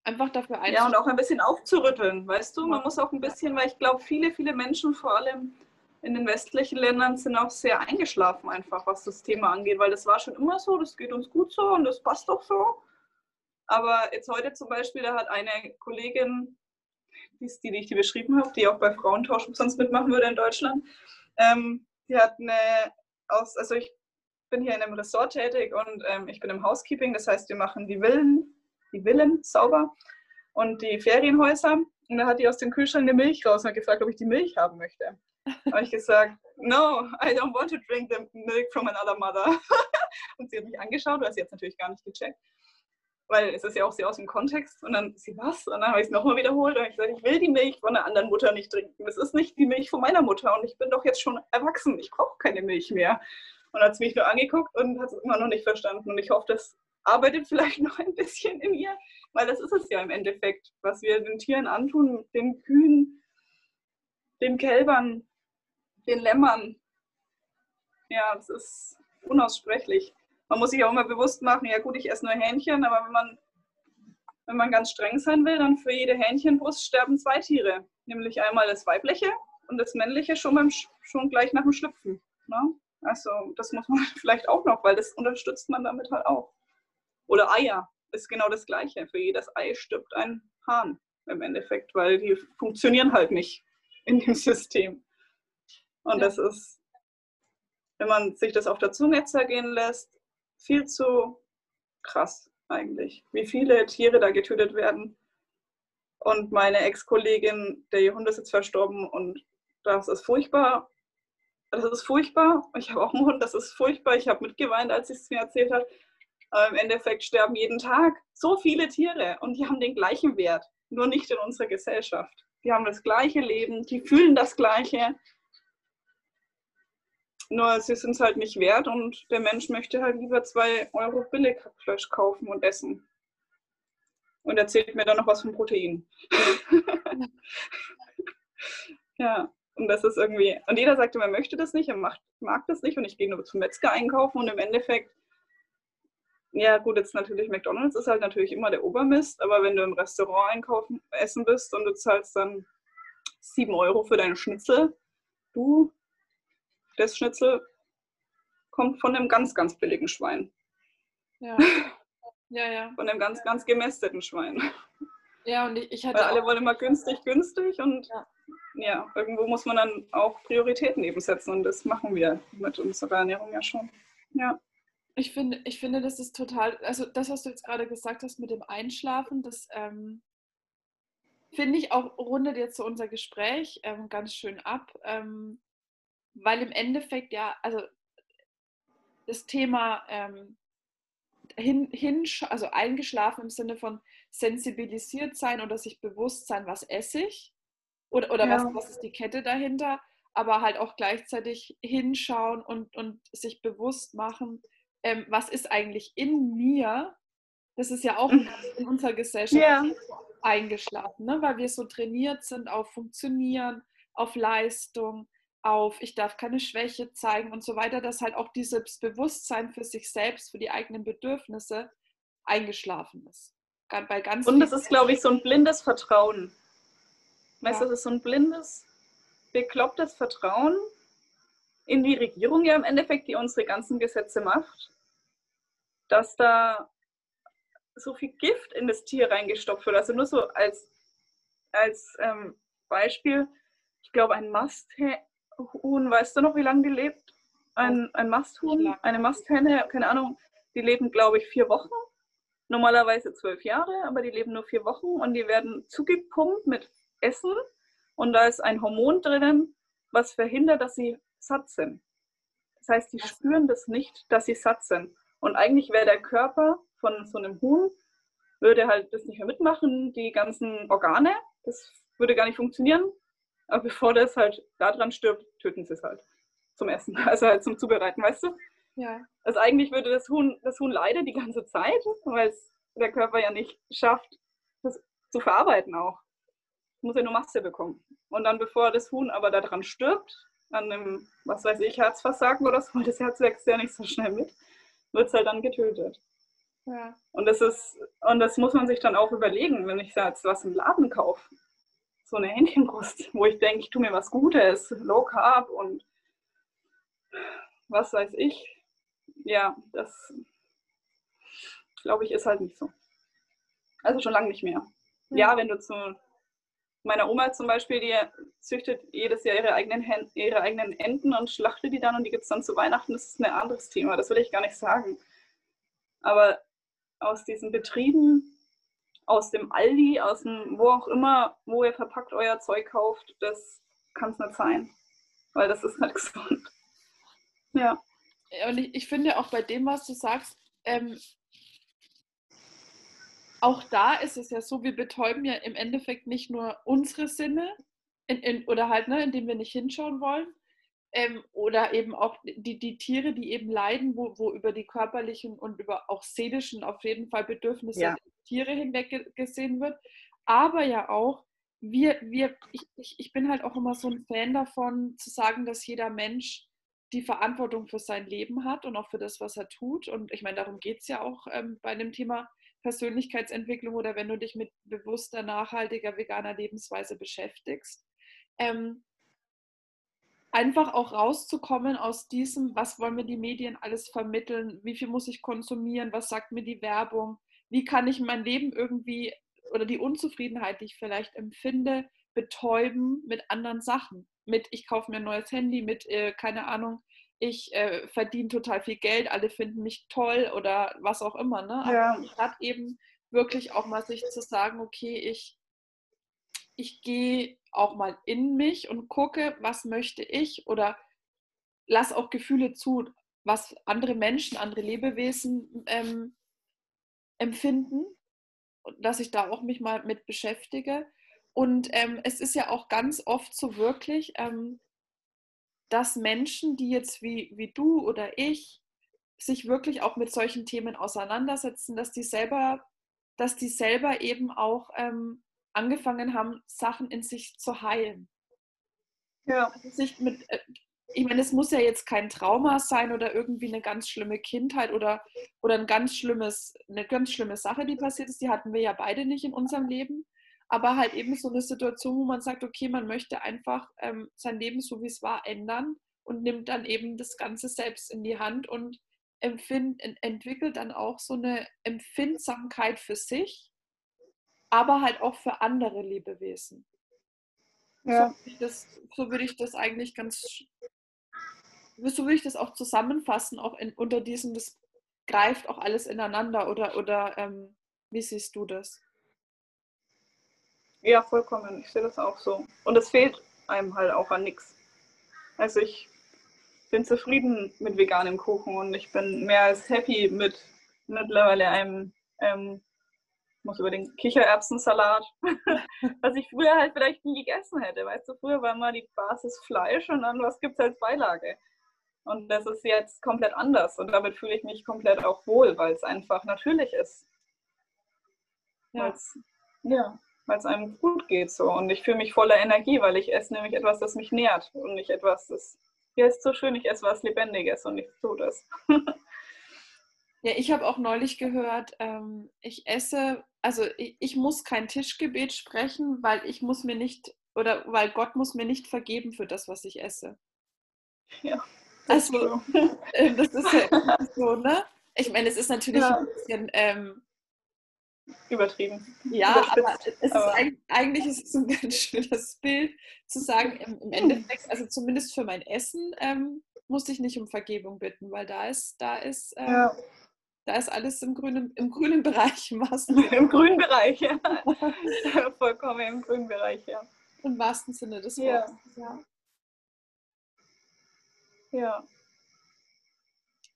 einfach dafür einstehen. Ja, und auch ein bisschen aufzurütteln, weißt du? Man muss auch ein bisschen, weil ich glaube, viele, viele Menschen, vor allem in den westlichen Ländern, sind auch sehr eingeschlafen, einfach was das Thema angeht, weil das war schon immer so, das geht uns gut so und das passt doch so. Aber jetzt heute zum Beispiel, da hat eine Kollegin, die, ist die, die ich dir beschrieben habe, die auch bei Frauentausch sonst mitmachen würde in Deutschland, ähm, die hat eine aus, also ich bin hier in einem Resort tätig und ähm, ich bin im Housekeeping, das heißt, wir machen die Villen die Villen sauber und die Ferienhäuser. Und da hat die aus dem Kühlschrank eine Milch raus und hat gefragt, ob ich die Milch haben möchte. Habe ich gesagt, no, I don't want to drink the milk from another mother. und sie hat mich angeschaut, weil sie jetzt natürlich gar nicht gecheckt. Weil es ist ja auch sehr aus dem Kontext. Und dann sie, was? Und dann habe ich es nochmal wiederholt und ich gesagt, ich will die Milch von einer anderen Mutter nicht trinken. Das ist nicht die Milch von meiner Mutter und ich bin doch jetzt schon erwachsen. Ich brauche keine Milch mehr. Und hat sie mich nur angeguckt und hat es immer noch nicht verstanden. Und ich hoffe, dass arbeitet vielleicht noch ein bisschen in ihr, weil das ist es ja im Endeffekt, was wir den Tieren antun, den Kühen, den Kälbern, den Lämmern. Ja, das ist unaussprechlich. Man muss sich auch immer bewusst machen, ja gut, ich esse nur Hähnchen, aber wenn man, wenn man ganz streng sein will, dann für jede Hähnchenbrust sterben zwei Tiere. Nämlich einmal das weibliche und das männliche schon, beim, schon gleich nach dem Schlüpfen. Ne? Also das muss man vielleicht auch noch, weil das unterstützt man damit halt auch. Oder Eier ist genau das Gleiche. Für jedes Ei stirbt ein Hahn im Endeffekt, weil die funktionieren halt nicht in dem System. Und ja. das ist, wenn man sich das auf der Zunge zergehen lässt, viel zu krass eigentlich, wie viele Tiere da getötet werden. Und meine Ex-Kollegin, der ihr Hund ist jetzt verstorben und das ist furchtbar. Das ist furchtbar. Ich habe auch einen Hund, das ist furchtbar. Ich habe mitgeweint, als sie es mir erzählt hat. Aber im Endeffekt sterben jeden Tag so viele Tiere und die haben den gleichen Wert, nur nicht in unserer Gesellschaft. Die haben das gleiche Leben, die fühlen das gleiche, nur sie sind es halt nicht wert und der Mensch möchte halt lieber zwei Euro Billigfleisch kaufen und essen. Und erzählt mir dann noch was von Protein. ja, und das ist irgendwie, und jeder sagt er möchte das nicht, er macht, mag das nicht und ich gehe nur zum Metzger einkaufen und im Endeffekt ja, gut, jetzt natürlich McDonalds ist halt natürlich immer der Obermist, aber wenn du im Restaurant einkaufen, essen bist und du zahlst dann 7 Euro für deinen Schnitzel, du, das Schnitzel kommt von einem ganz, ganz billigen Schwein. Ja. Ja, ja. Von einem ganz, ganz gemästeten Schwein. Ja, und ich, ich hatte. Weil alle wollen immer günstig, günstig und ja. ja, irgendwo muss man dann auch Prioritäten eben setzen und das machen wir mit unserer Ernährung ja schon. Ja. Ich finde, ich finde, das ist total, also das, was du jetzt gerade gesagt hast mit dem Einschlafen, das ähm, finde ich auch rundet jetzt so unser Gespräch ähm, ganz schön ab, ähm, weil im Endeffekt ja, also das Thema ähm, hin, hin, also eingeschlafen im Sinne von sensibilisiert sein oder sich bewusst sein, was esse ich oder, oder ja. was, was ist die Kette dahinter, aber halt auch gleichzeitig hinschauen und, und sich bewusst machen, ähm, was ist eigentlich in mir, das ist ja auch mhm. in unserer Gesellschaft yeah. eingeschlafen, ne? weil wir so trainiert sind auf Funktionieren, auf Leistung, auf ich darf keine Schwäche zeigen und so weiter, dass halt auch dieses Bewusstsein für sich selbst, für die eigenen Bedürfnisse eingeschlafen ist. Bei ganz und das ist, glaube ich, so ein blindes Vertrauen. Weißt du, das ist so ein blindes, beklopptes Vertrauen in die Regierung ja im Endeffekt, die unsere ganzen Gesetze macht dass da so viel Gift in das Tier reingestopft wird. Also nur so als, als ähm, Beispiel, ich glaube, ein Masthuhn, weißt du noch, wie lange die lebt? Ein, ein Masthuhn, eine Masthenne, keine Ahnung, die leben, glaube ich, vier Wochen. Normalerweise zwölf Jahre, aber die leben nur vier Wochen und die werden zugepumpt mit Essen und da ist ein Hormon drinnen, was verhindert, dass sie satt sind. Das heißt, die spüren das nicht, dass sie satt sind. Und eigentlich wäre der Körper von so einem Huhn, würde halt das nicht mehr mitmachen, die ganzen Organe, das würde gar nicht funktionieren. Aber bevor das halt daran stirbt, töten sie es halt zum Essen, also halt zum Zubereiten, weißt du? Ja. Also eigentlich würde das Huhn, das Huhn leiden die ganze Zeit, weil es der Körper ja nicht schafft, das zu verarbeiten auch. Muss ja nur Masse bekommen. Und dann, bevor das Huhn aber daran stirbt, an einem, was weiß ich, Herzversagen oder so, weil das Herz wächst ja nicht so schnell mit, wird es halt dann getötet. Ja. Und das ist, und das muss man sich dann auch überlegen, wenn ich jetzt was im Laden kaufe. So eine Hähnchenbrust, wo ich denke, ich tue mir was Gutes, Low Carb und was weiß ich. Ja, das glaube ich ist halt nicht so. Also schon lange nicht mehr. Ja, ja wenn du zu meiner Oma zum Beispiel, die züchtet jedes Jahr ihre eigenen, ihre eigenen Enten und schlachtet die dann und die gibt es dann zu Weihnachten. Das ist ein anderes Thema, das will ich gar nicht sagen. Aber aus diesen Betrieben, aus dem Aldi, aus dem wo auch immer, wo ihr verpackt euer Zeug kauft, das kann es nicht sein. Weil das ist nicht gesund. Ja. Und ich, ich finde auch bei dem, was du sagst, ähm, auch da ist es ja so, wir betäuben ja im Endeffekt nicht nur unsere Sinne in, in, oder halt, ne, indem wir nicht hinschauen wollen. Ähm, oder eben auch die, die Tiere, die eben leiden, wo, wo über die körperlichen und über auch seelischen auf jeden Fall Bedürfnisse ja. der Tiere hinweg gesehen wird. Aber ja auch, wir, wir, ich, ich, ich bin halt auch immer so ein Fan davon, zu sagen, dass jeder Mensch die Verantwortung für sein Leben hat und auch für das, was er tut. Und ich meine, darum geht es ja auch ähm, bei dem Thema Persönlichkeitsentwicklung oder wenn du dich mit bewusster, nachhaltiger, veganer Lebensweise beschäftigst. Ähm, einfach auch rauszukommen aus diesem, was wollen mir die Medien alles vermitteln, wie viel muss ich konsumieren, was sagt mir die Werbung, wie kann ich mein Leben irgendwie oder die Unzufriedenheit, die ich vielleicht empfinde, betäuben mit anderen Sachen. Mit, ich kaufe mir ein neues Handy, mit, äh, keine Ahnung, ich äh, verdiene total viel Geld, alle finden mich toll oder was auch immer. Ne? Ja. statt eben wirklich auch mal sich zu sagen, okay, ich, ich gehe auch mal in mich und gucke, was möchte ich oder lass auch Gefühle zu, was andere Menschen, andere Lebewesen ähm, empfinden, dass ich da auch mich mal mit beschäftige. Und ähm, es ist ja auch ganz oft so wirklich, ähm, dass Menschen, die jetzt wie, wie du oder ich sich wirklich auch mit solchen Themen auseinandersetzen, dass die selber, dass die selber eben auch ähm, angefangen haben, Sachen in sich zu heilen. Ja. Also sich mit, äh, ich meine, es muss ja jetzt kein Trauma sein oder irgendwie eine ganz schlimme Kindheit oder, oder ein ganz schlimmes, eine ganz schlimme Sache, die passiert ist. Die hatten wir ja beide nicht in unserem Leben aber halt eben so eine Situation, wo man sagt, okay, man möchte einfach ähm, sein Leben so wie es war ändern und nimmt dann eben das Ganze selbst in die Hand und empfind, entwickelt dann auch so eine Empfindsamkeit für sich, aber halt auch für andere Lebewesen. Ja. So, würde ich das, so würde ich das eigentlich ganz, so würde ich das auch zusammenfassen, auch in, unter diesem, das greift auch alles ineinander oder, oder ähm, wie siehst du das? Ja, vollkommen. Ich sehe das auch so. Und es fehlt einem halt auch an nichts. Also ich bin zufrieden mit veganem Kuchen und ich bin mehr als happy mit mittlerweile einem, ähm, muss über den Kichererbsensalat, was ich früher halt vielleicht nie gegessen hätte. Weißt du, früher war mal die Basis Fleisch und dann was gibt es als Beilage. Und das ist jetzt komplett anders und damit fühle ich mich komplett auch wohl, weil es einfach natürlich ist. Ja. ja weil es einem gut geht so. Und ich fühle mich voller Energie, weil ich esse nämlich etwas, das mich nährt und nicht etwas, das, ja, ist so schön, ich esse was Lebendiges und nichts Totes. ja, ich habe auch neulich gehört, ähm, ich esse, also ich, ich muss kein Tischgebet sprechen, weil ich muss mir nicht, oder weil Gott muss mir nicht vergeben für das, was ich esse. Ja. Das also, so. Äh, das ist ja so, ne? Ich meine, es ist natürlich ja. ein bisschen ähm, übertrieben. Ja, aber, ist aber eigentlich ist es ein ganz schönes Bild zu sagen, im, im Endeffekt, also zumindest für mein Essen, ähm, musste ich nicht um Vergebung bitten, weil da ist, da ist, ähm, ja. da ist alles im grünen, im grünen Bereich. Im. Im grünen Bereich, ja. Vollkommen im grünen Bereich, ja. Im wahrsten Sinne des Wortes, ja. ja. Ja.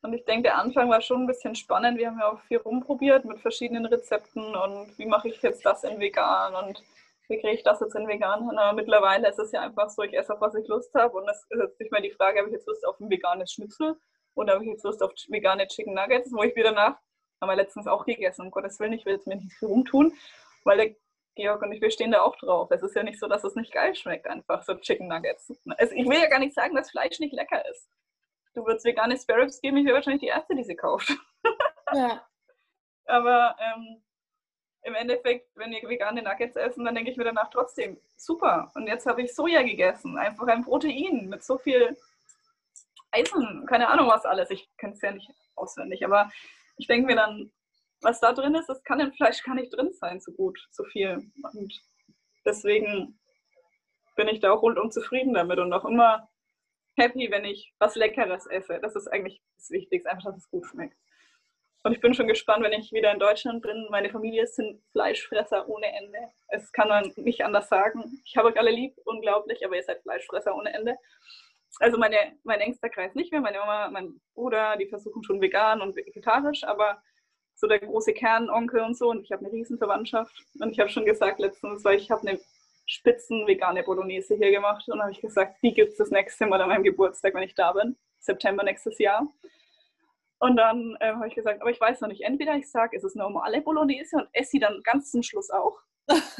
Und ich denke, der Anfang war schon ein bisschen spannend. Wir haben ja auch viel rumprobiert mit verschiedenen Rezepten und wie mache ich jetzt das in vegan und wie kriege ich das jetzt in vegan. Aber mittlerweile ist es ja einfach so, ich esse auf was ich Lust habe und es ist jetzt nicht mehr die Frage, habe ich jetzt Lust auf ein veganes Schnitzel oder habe ich jetzt Lust auf vegane Chicken Nuggets, wo ich wieder nach, haben wir letztens auch gegessen, um Gottes Willen, ich will jetzt mir nicht viel rumtun, weil der Georg und ich, wir stehen da auch drauf. Es ist ja nicht so, dass es nicht geil schmeckt, einfach so Chicken Nuggets. Also ich will ja gar nicht sagen, dass Fleisch nicht lecker ist du würdest vegane Sparrows geben, ich wäre wahrscheinlich die Erste, die sie kauft. ja. Aber ähm, im Endeffekt, wenn wir vegane Nuggets essen, dann denke ich mir danach trotzdem, super. Und jetzt habe ich Soja gegessen, einfach ein Protein mit so viel Eisen, keine Ahnung was alles. Ich kenne es ja nicht auswendig, aber ich denke mir dann, was da drin ist, das kann im Fleisch gar nicht drin sein, so gut, so viel. Und deswegen bin ich da auch rundum zufrieden damit und auch immer happy, wenn ich was Leckeres esse. Das ist eigentlich das Wichtigste, einfach, dass es gut schmeckt. Und ich bin schon gespannt, wenn ich wieder in Deutschland bin. Meine Familie sind Fleischfresser ohne Ende. Es kann man nicht anders sagen. Ich habe euch alle lieb, unglaublich, aber ihr seid Fleischfresser ohne Ende. Also meine, mein engster Kreis nicht mehr. Meine Mama, mein Bruder, die versuchen schon vegan und vegetarisch, aber so der große Kernonkel und so. Und ich habe eine Riesenverwandtschaft. Und ich habe schon gesagt letztens, weil ich habe eine spitzen vegane Bolognese hier gemacht. Und habe ich gesagt, die gibt es das nächste Mal an meinem Geburtstag, wenn ich da bin. September nächstes Jahr. Und dann äh, habe ich gesagt, aber ich weiß noch nicht, entweder ich sage, es ist normale Bolognese und esse sie dann ganz zum Schluss auch.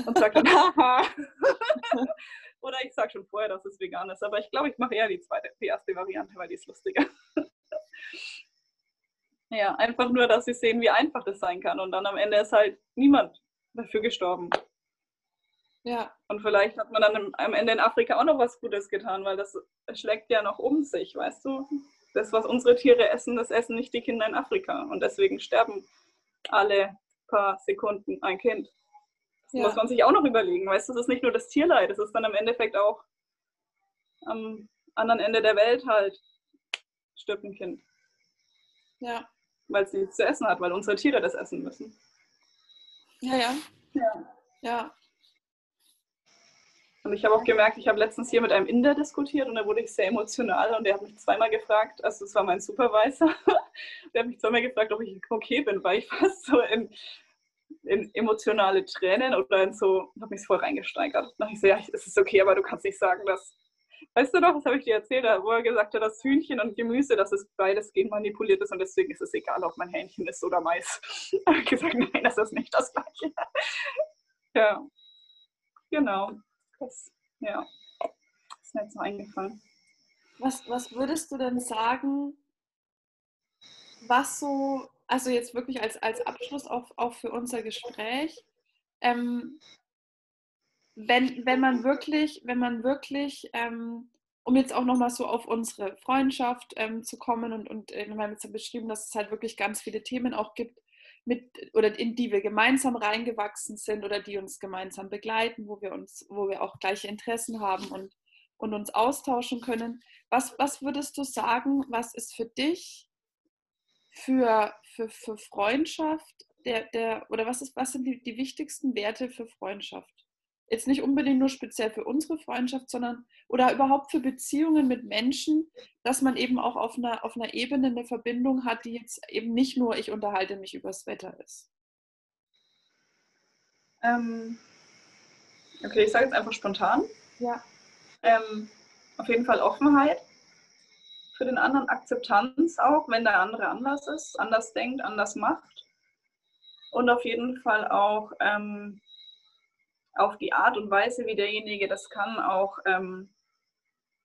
Und sage dann, haha. Oder ich sage schon vorher, dass es vegan ist. Aber ich glaube, ich mache eher die zweite, die erste Variante, weil die ist lustiger. ja, einfach nur, dass sie sehen, wie einfach das sein kann. Und dann am Ende ist halt niemand dafür gestorben. Ja. Und vielleicht hat man dann am Ende in Afrika auch noch was Gutes getan, weil das schlägt ja noch um sich, weißt du? Das, was unsere Tiere essen, das essen nicht die Kinder in Afrika. Und deswegen sterben alle paar Sekunden ein Kind. Das ja. muss man sich auch noch überlegen. Weißt du, das ist nicht nur das Tierleid, das ist dann im Endeffekt auch am anderen Ende der Welt halt stirbt ein Kind. Ja. Weil es nichts zu essen hat, weil unsere Tiere das essen müssen. Ja, ja. Ja. Ja. Und ich habe auch gemerkt, ich habe letztens hier mit einem Inder diskutiert und da wurde ich sehr emotional und der hat mich zweimal gefragt, also es war mein Supervisor, der hat mich zweimal gefragt, ob ich okay bin, weil ich fast so in, in emotionale Tränen oder in so, habe mich voll reingesteigert. Und ich so, ja, es ist okay, aber du kannst nicht sagen, dass, weißt du doch, das habe ich dir erzählt, wo er gesagt hat, dass Hühnchen und Gemüse, dass es beides genmanipuliert ist und deswegen ist es egal, ob mein Hähnchen ist oder Mais. Ich habe gesagt, nein, das ist nicht das Gleiche. ja, genau. Das, ja, ist mir jetzt noch eingefallen. Was, was würdest du denn sagen, was so, also jetzt wirklich als, als Abschluss auch, auch für unser Gespräch, ähm, wenn, wenn man wirklich, wenn man wirklich, ähm, um jetzt auch nochmal so auf unsere Freundschaft ähm, zu kommen und, und äh, wir haben jetzt ja beschrieben, dass es halt wirklich ganz viele Themen auch gibt, mit oder in die wir gemeinsam reingewachsen sind oder die uns gemeinsam begleiten, wo wir uns, wo wir auch gleiche Interessen haben und, und uns austauschen können. Was, was würdest du sagen, was ist für dich für, für, für Freundschaft der, der, oder was, ist, was sind die, die wichtigsten Werte für Freundschaft? Jetzt nicht unbedingt nur speziell für unsere Freundschaft, sondern oder überhaupt für Beziehungen mit Menschen, dass man eben auch auf einer, auf einer Ebene eine Verbindung hat, die jetzt eben nicht nur ich unterhalte mich übers Wetter ist. Ähm, okay, ich sage jetzt einfach spontan. Ja. Ähm, auf jeden Fall Offenheit für den anderen, Akzeptanz auch, wenn der andere anders ist, anders denkt, anders macht. Und auf jeden Fall auch ähm, auf die Art und Weise, wie derjenige das kann, auch ähm,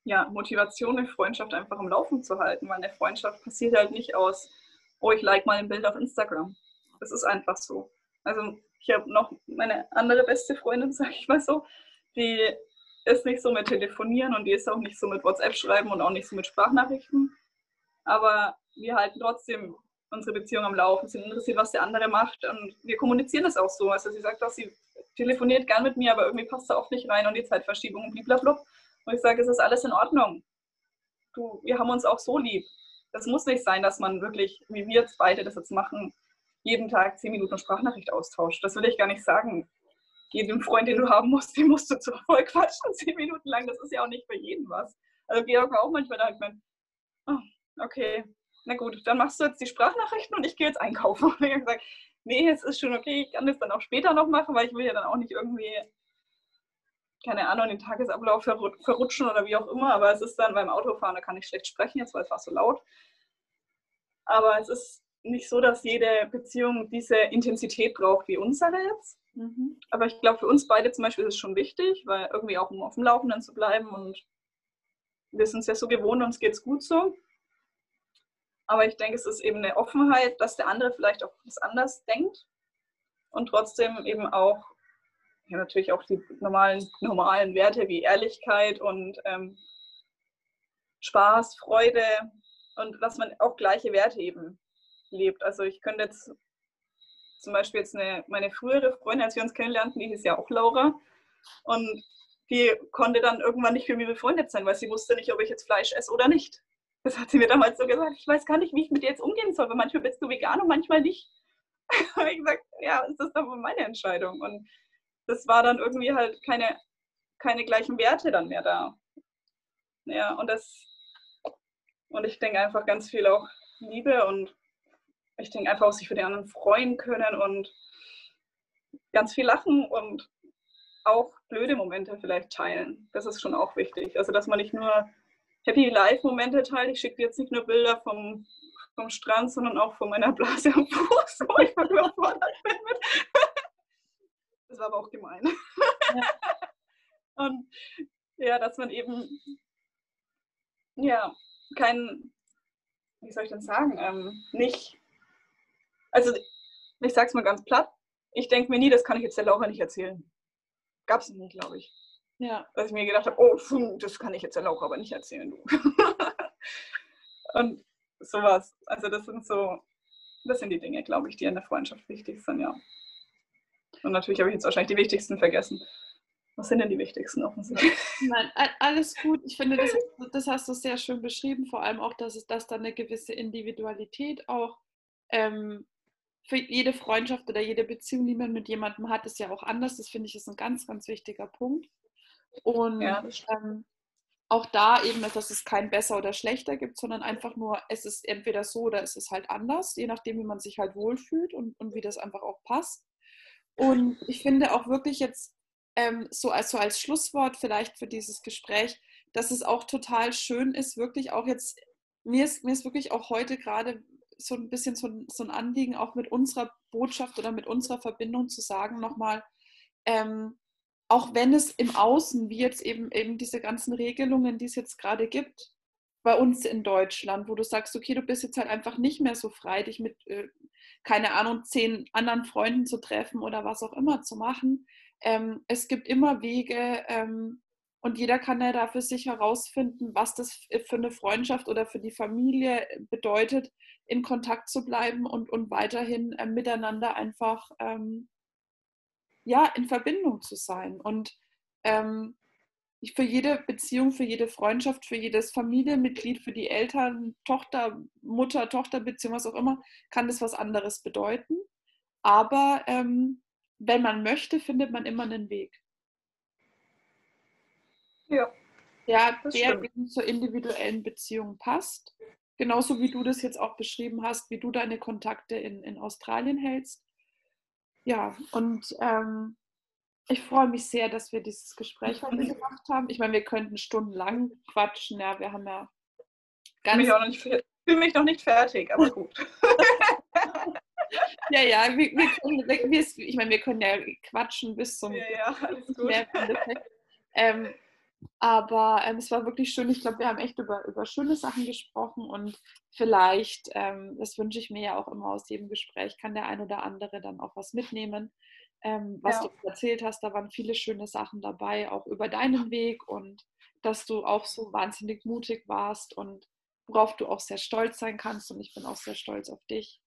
ja, Motivation eine Freundschaft einfach am Laufen zu halten, weil eine Freundschaft passiert halt nicht aus, oh, ich like mal ein Bild auf Instagram. Das ist einfach so. Also ich habe noch meine andere beste Freundin, sage ich mal so, die ist nicht so mit Telefonieren und die ist auch nicht so mit WhatsApp schreiben und auch nicht so mit Sprachnachrichten. Aber wir halten trotzdem unsere Beziehung am Laufen, sind interessiert, was der andere macht und wir kommunizieren das auch so. Also sie sagt, dass sie telefoniert gern mit mir, aber irgendwie passt da oft nicht rein und die Zeitverschiebung und blablabla. Und ich sage, es ist alles in Ordnung. Du, wir haben uns auch so lieb. Das muss nicht sein, dass man wirklich, wie wir jetzt beide das jetzt machen, jeden Tag zehn Minuten Sprachnachricht austauscht. Das will ich gar nicht sagen. Jedem Freund, den du haben musst, den musst du zu voll quatschen, zehn Minuten lang. Das ist ja auch nicht für jeden was. Also Georg war auch manchmal da, ich meine, oh, okay, na gut, dann machst du jetzt die Sprachnachrichten und ich gehe jetzt einkaufen. Und ich habe gesagt, nee, es ist schon okay, ich kann das dann auch später noch machen, weil ich will ja dann auch nicht irgendwie, keine Ahnung, den Tagesablauf verrutschen oder wie auch immer. Aber es ist dann beim Autofahren, da kann ich schlecht sprechen, jetzt weil es war so laut. Aber es ist nicht so, dass jede Beziehung diese Intensität braucht wie unsere jetzt. Mhm. Aber ich glaube, für uns beide zum Beispiel ist es schon wichtig, weil irgendwie auch um auf dem Laufenden zu bleiben und wir sind es ja so gewohnt, uns geht es gut so. Aber ich denke, es ist eben eine Offenheit, dass der andere vielleicht auch was anders denkt und trotzdem eben auch, ja, natürlich auch die normalen, normalen Werte wie Ehrlichkeit und ähm, Spaß, Freude und dass man auch gleiche Werte eben lebt. Also ich könnte jetzt zum Beispiel jetzt eine, meine frühere Freundin, als wir uns kennenlernten, die hieß ja auch Laura. Und die konnte dann irgendwann nicht für mich befreundet sein, weil sie wusste nicht, ob ich jetzt Fleisch esse oder nicht. Das hat sie mir damals so gesagt. Ich weiß gar nicht, wie ich mit dir jetzt umgehen soll, weil manchmal bist du vegan und manchmal nicht. habe ich gesagt, ja, das ist doch meine Entscheidung. Und das war dann irgendwie halt keine, keine gleichen Werte dann mehr da. Ja, und das, und ich denke einfach ganz viel auch Liebe und ich denke einfach auch sich für die anderen freuen können und ganz viel lachen und auch blöde Momente vielleicht teilen. Das ist schon auch wichtig. Also, dass man nicht nur Happy Life-Momente teilt. Ich schicke jetzt nicht nur Bilder vom, vom Strand, sondern auch von meiner Blase am Fuß, wo ich mal überfordert bin mit. Das war aber auch gemein. Ja. Und ja, dass man eben ja kein, wie soll ich denn sagen, ähm, nicht, also ich sag's mal ganz platt, ich denke mir nie, das kann ich jetzt der Laura nicht erzählen gab es nie, glaube ich. Ja. Dass ich mir gedacht habe, oh, das kann ich jetzt der Laura aber nicht erzählen, du. und sowas. Also das sind so, das sind die Dinge, glaube ich, die in der Freundschaft wichtig sind, ja. Und natürlich habe ich jetzt wahrscheinlich die wichtigsten vergessen. Was sind denn die wichtigsten offensichtlich? Nein, alles gut. Ich finde, das, das, hast du sehr schön beschrieben, vor allem auch, dass es dass da eine gewisse Individualität auch ähm, für jede Freundschaft oder jede Beziehung, die man mit jemandem hat, ist ja auch anders. Das finde ich ist ein ganz, ganz wichtiger Punkt. Und ja, ähm, auch da eben, dass es kein besser oder schlechter gibt, sondern einfach nur, es ist entweder so oder es ist halt anders, je nachdem, wie man sich halt wohlfühlt und, und wie das einfach auch passt. Und ich finde auch wirklich jetzt ähm, so, als, so als Schlusswort vielleicht für dieses Gespräch, dass es auch total schön ist, wirklich auch jetzt, mir ist, mir ist wirklich auch heute gerade so ein bisschen so, so ein Anliegen, auch mit unserer Botschaft oder mit unserer Verbindung zu sagen, nochmal, ähm, auch wenn es im Außen, wie jetzt eben, eben diese ganzen Regelungen, die es jetzt gerade gibt, bei uns in Deutschland, wo du sagst, okay, du bist jetzt halt einfach nicht mehr so frei, dich mit, äh, keine Ahnung, zehn anderen Freunden zu treffen oder was auch immer zu machen. Ähm, es gibt immer Wege, ähm, und jeder kann ja da für sich herausfinden, was das für eine Freundschaft oder für die Familie bedeutet, in Kontakt zu bleiben und, und weiterhin äh, miteinander einfach ähm, ja, in Verbindung zu sein. Und ähm, für jede Beziehung, für jede Freundschaft, für jedes Familienmitglied, für die Eltern, Tochter, Mutter, Tochterbeziehung, was auch immer, kann das was anderes bedeuten. Aber ähm, wenn man möchte, findet man immer einen Weg. Ja. Ja, der eben zur individuellen Beziehung passt. Genauso wie du das jetzt auch beschrieben hast, wie du deine Kontakte in, in Australien hältst. Ja, und ähm, ich freue mich sehr, dass wir dieses Gespräch heute gemacht haben. Ich meine, wir könnten stundenlang quatschen. Ja, wir haben ja ganz. Ich fühle mich noch nicht fertig, aber gut. ja, ja, wir, wir können, wir, ich meine, wir können ja quatschen bis zum. Ja, ja, alles gut. Ähm, aber ähm, es war wirklich schön. Ich glaube, wir haben echt über, über schöne Sachen gesprochen und vielleicht, ähm, das wünsche ich mir ja auch immer aus jedem Gespräch, kann der ein oder andere dann auch was mitnehmen. Ähm, was ja. du erzählt hast, da waren viele schöne Sachen dabei, auch über deinen Weg und dass du auch so wahnsinnig mutig warst und worauf du auch sehr stolz sein kannst. Und ich bin auch sehr stolz auf dich.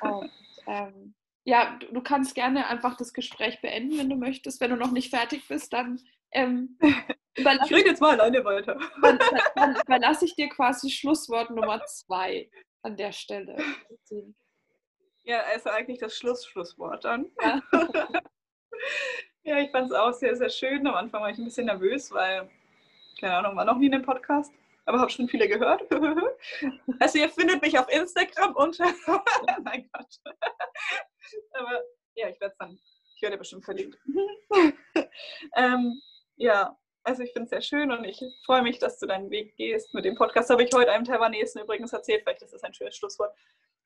Und, ähm, ja, du, du, kannst gerne einfach das Gespräch beenden, wenn du möchtest. Wenn du noch nicht fertig bist, dann ähm, ich rede jetzt mal alleine weiter. Dann, dann überlasse ich dir quasi Schlusswort Nummer zwei an der Stelle. Ja, also eigentlich das Schluss-Schlusswort dann. Ja. ja, ich fand es auch sehr, sehr schön. Am Anfang war ich ein bisschen nervös, weil, keine Ahnung, war noch nie in einem Podcast, aber habe schon viele gehört. also ihr findet mich auf Instagram unter... Mein Gott. aber ja, ich werde dann, ich werde bestimmt verlinkt. ähm, ja, also ich finde es sehr schön und ich freue mich, dass du deinen Weg gehst. Mit dem Podcast habe ich heute einem Taiwanesen übrigens erzählt, vielleicht ist das ein schönes Schlusswort.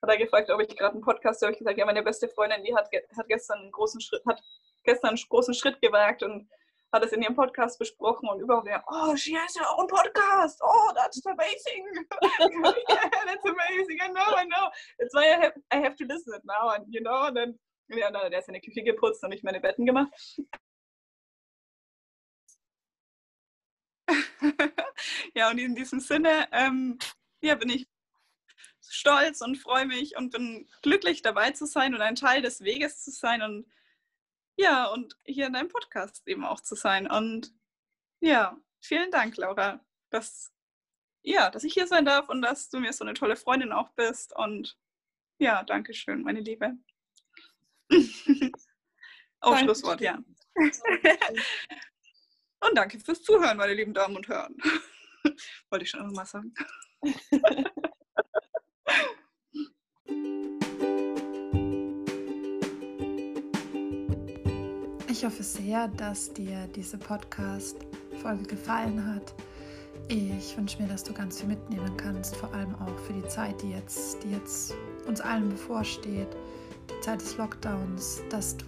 Hat er gefragt, ob ich gerade einen Podcast habe. Ich gesagt, ja, meine beste Freundin, die hat, hat gestern einen großen Schritt, hat gestern einen großen Schritt gewagt und hat es in ihrem Podcast besprochen und überall ja, oh, she has her own podcast. Oh, that's amazing. yeah, that's amazing. I know, I know. That's why I have, I have to listen it now. And you know, and then, ja, dann hat er seine Küche geputzt und ich meine Betten gemacht. ja, und in diesem Sinne, ähm, ja, bin ich stolz und freue mich und bin glücklich dabei zu sein und ein Teil des Weges zu sein und ja, und hier in deinem Podcast eben auch zu sein. Und ja, vielen Dank, Laura, dass, ja, dass ich hier sein darf und dass du mir so eine tolle Freundin auch bist. Und ja, danke schön, meine Liebe. Auf Schlusswort, ja. und danke fürs Zuhören, meine lieben Damen und Herren. Wollte ich schon noch mal sagen. Ich hoffe sehr, dass dir diese Podcast-Folge gefallen hat. Ich wünsche mir, dass du ganz viel mitnehmen kannst, vor allem auch für die Zeit, die jetzt, die jetzt uns allen bevorsteht, die Zeit des Lockdowns, dass du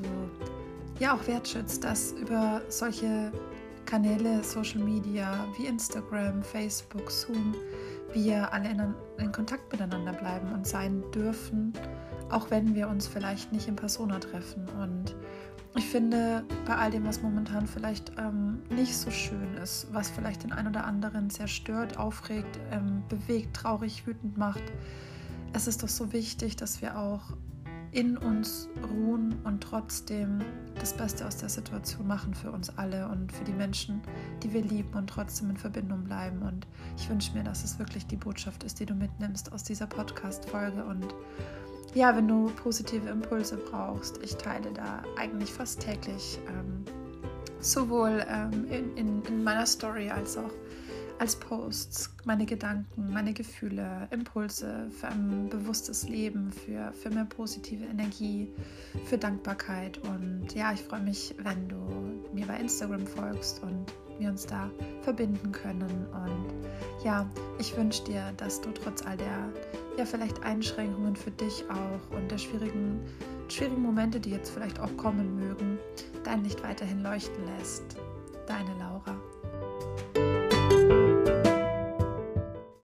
ja auch wertschätzt, dass über solche Kanäle, Social Media wie Instagram, Facebook, Zoom, wir alle in, in Kontakt miteinander bleiben und sein dürfen, auch wenn wir uns vielleicht nicht in Persona treffen. Und ich finde, bei all dem, was momentan vielleicht ähm, nicht so schön ist, was vielleicht den einen oder anderen sehr stört, aufregt, ähm, bewegt, traurig, wütend macht, es ist doch so wichtig, dass wir auch in uns ruhen und trotzdem das Beste aus der Situation machen für uns alle und für die Menschen, die wir lieben und trotzdem in Verbindung bleiben. Und ich wünsche mir, dass es wirklich die Botschaft ist, die du mitnimmst aus dieser Podcast-Folge und ja, wenn du positive Impulse brauchst, ich teile da eigentlich fast täglich ähm, sowohl ähm, in, in, in, meiner Story als auch als Posts meine Gedanken, meine Gefühle, Impulse für ein bewusstes Leben, für, für mehr positive Energie, für Dankbarkeit. Und ja, ich freue mich, wenn du mir bei Instagram folgst und wir uns da verbinden können. Und ja, ich wünsche dir, dass du trotz all der, ja, vielleicht Einschränkungen für dich auch und der schwierigen, schwierigen Momente, die jetzt vielleicht auch kommen mögen, dein Licht weiterhin leuchten lässt. Deine Laura.